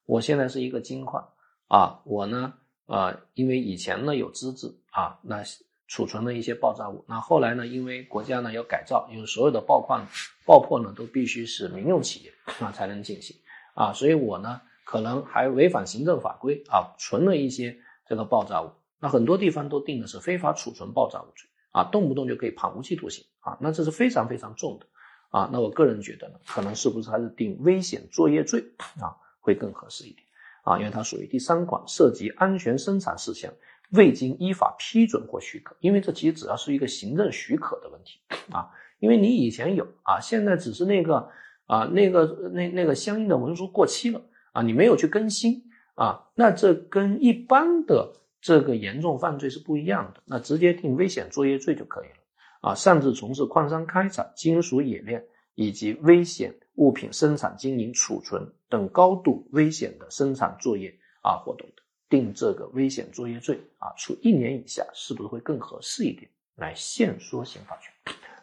A: 我现在是一个金矿啊，我呢呃因为以前呢有资质啊，那。储存了一些爆炸物，那后来呢？因为国家呢要改造，因为所有的爆矿爆破呢都必须是民用企业啊才能进行啊，所以我呢可能还违反行政法规啊，存了一些这个爆炸物。那很多地方都定的是非法储存爆炸物罪啊，动不动就可以判无期徒刑啊，那这是非常非常重的啊。那我个人觉得呢，可能是不是还是定危险作业罪啊会更合适一点啊，因为它属于第三款，涉及安全生产事项。未经依法批准或许可，因为这其实只要是一个行政许可的问题啊，因为你以前有啊，现在只是那个啊那个那那个相应的文书过期了啊，你没有去更新啊，那这跟一般的这个严重犯罪是不一样的，那直接定危险作业罪就可以了啊，擅自从事矿山开采、金属冶炼以及危险物品生产、经营、储存等高度危险的生产作业啊活动的。定这个危险作业罪啊，处一年以下，是不是会更合适一点？来限缩刑罚权。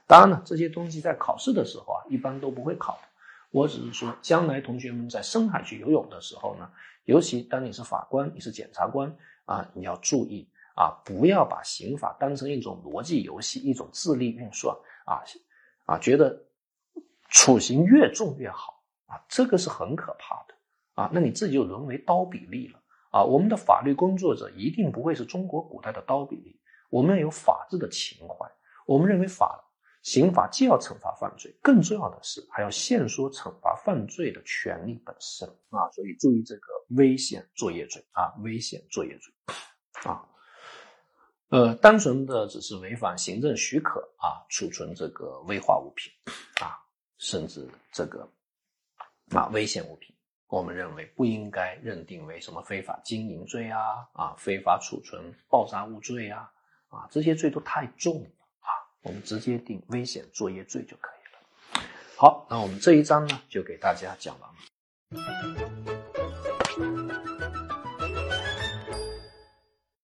A: 当然了，这些东西在考试的时候啊，一般都不会考的。我只是说，将来同学们在深海去游泳的时候呢，尤其当你是法官、你是检察官啊，你要注意啊，不要把刑法当成一种逻辑游戏、一种智力运算啊啊，觉得处刑越重越好啊，这个是很可怕的啊。那你自己就沦为刀比利了。啊，我们的法律工作者一定不会是中国古代的刀比利，我们要有法治的情怀。我们认为法刑法既要惩罚犯罪，更重要的是还要限缩惩罚犯罪的权利本身啊。所以注意这个危险作业罪啊，危险作业罪啊，呃，单纯的只是违反行政许可啊，储存这个危化物品啊，甚至这个啊危险物品。我们认为不应该认定为什么非法经营罪啊啊，非法储存爆炸物罪啊啊，这些罪都太重了啊，我们直接定危险作业罪就可以了。好，那我们这一章呢就给大家讲完了。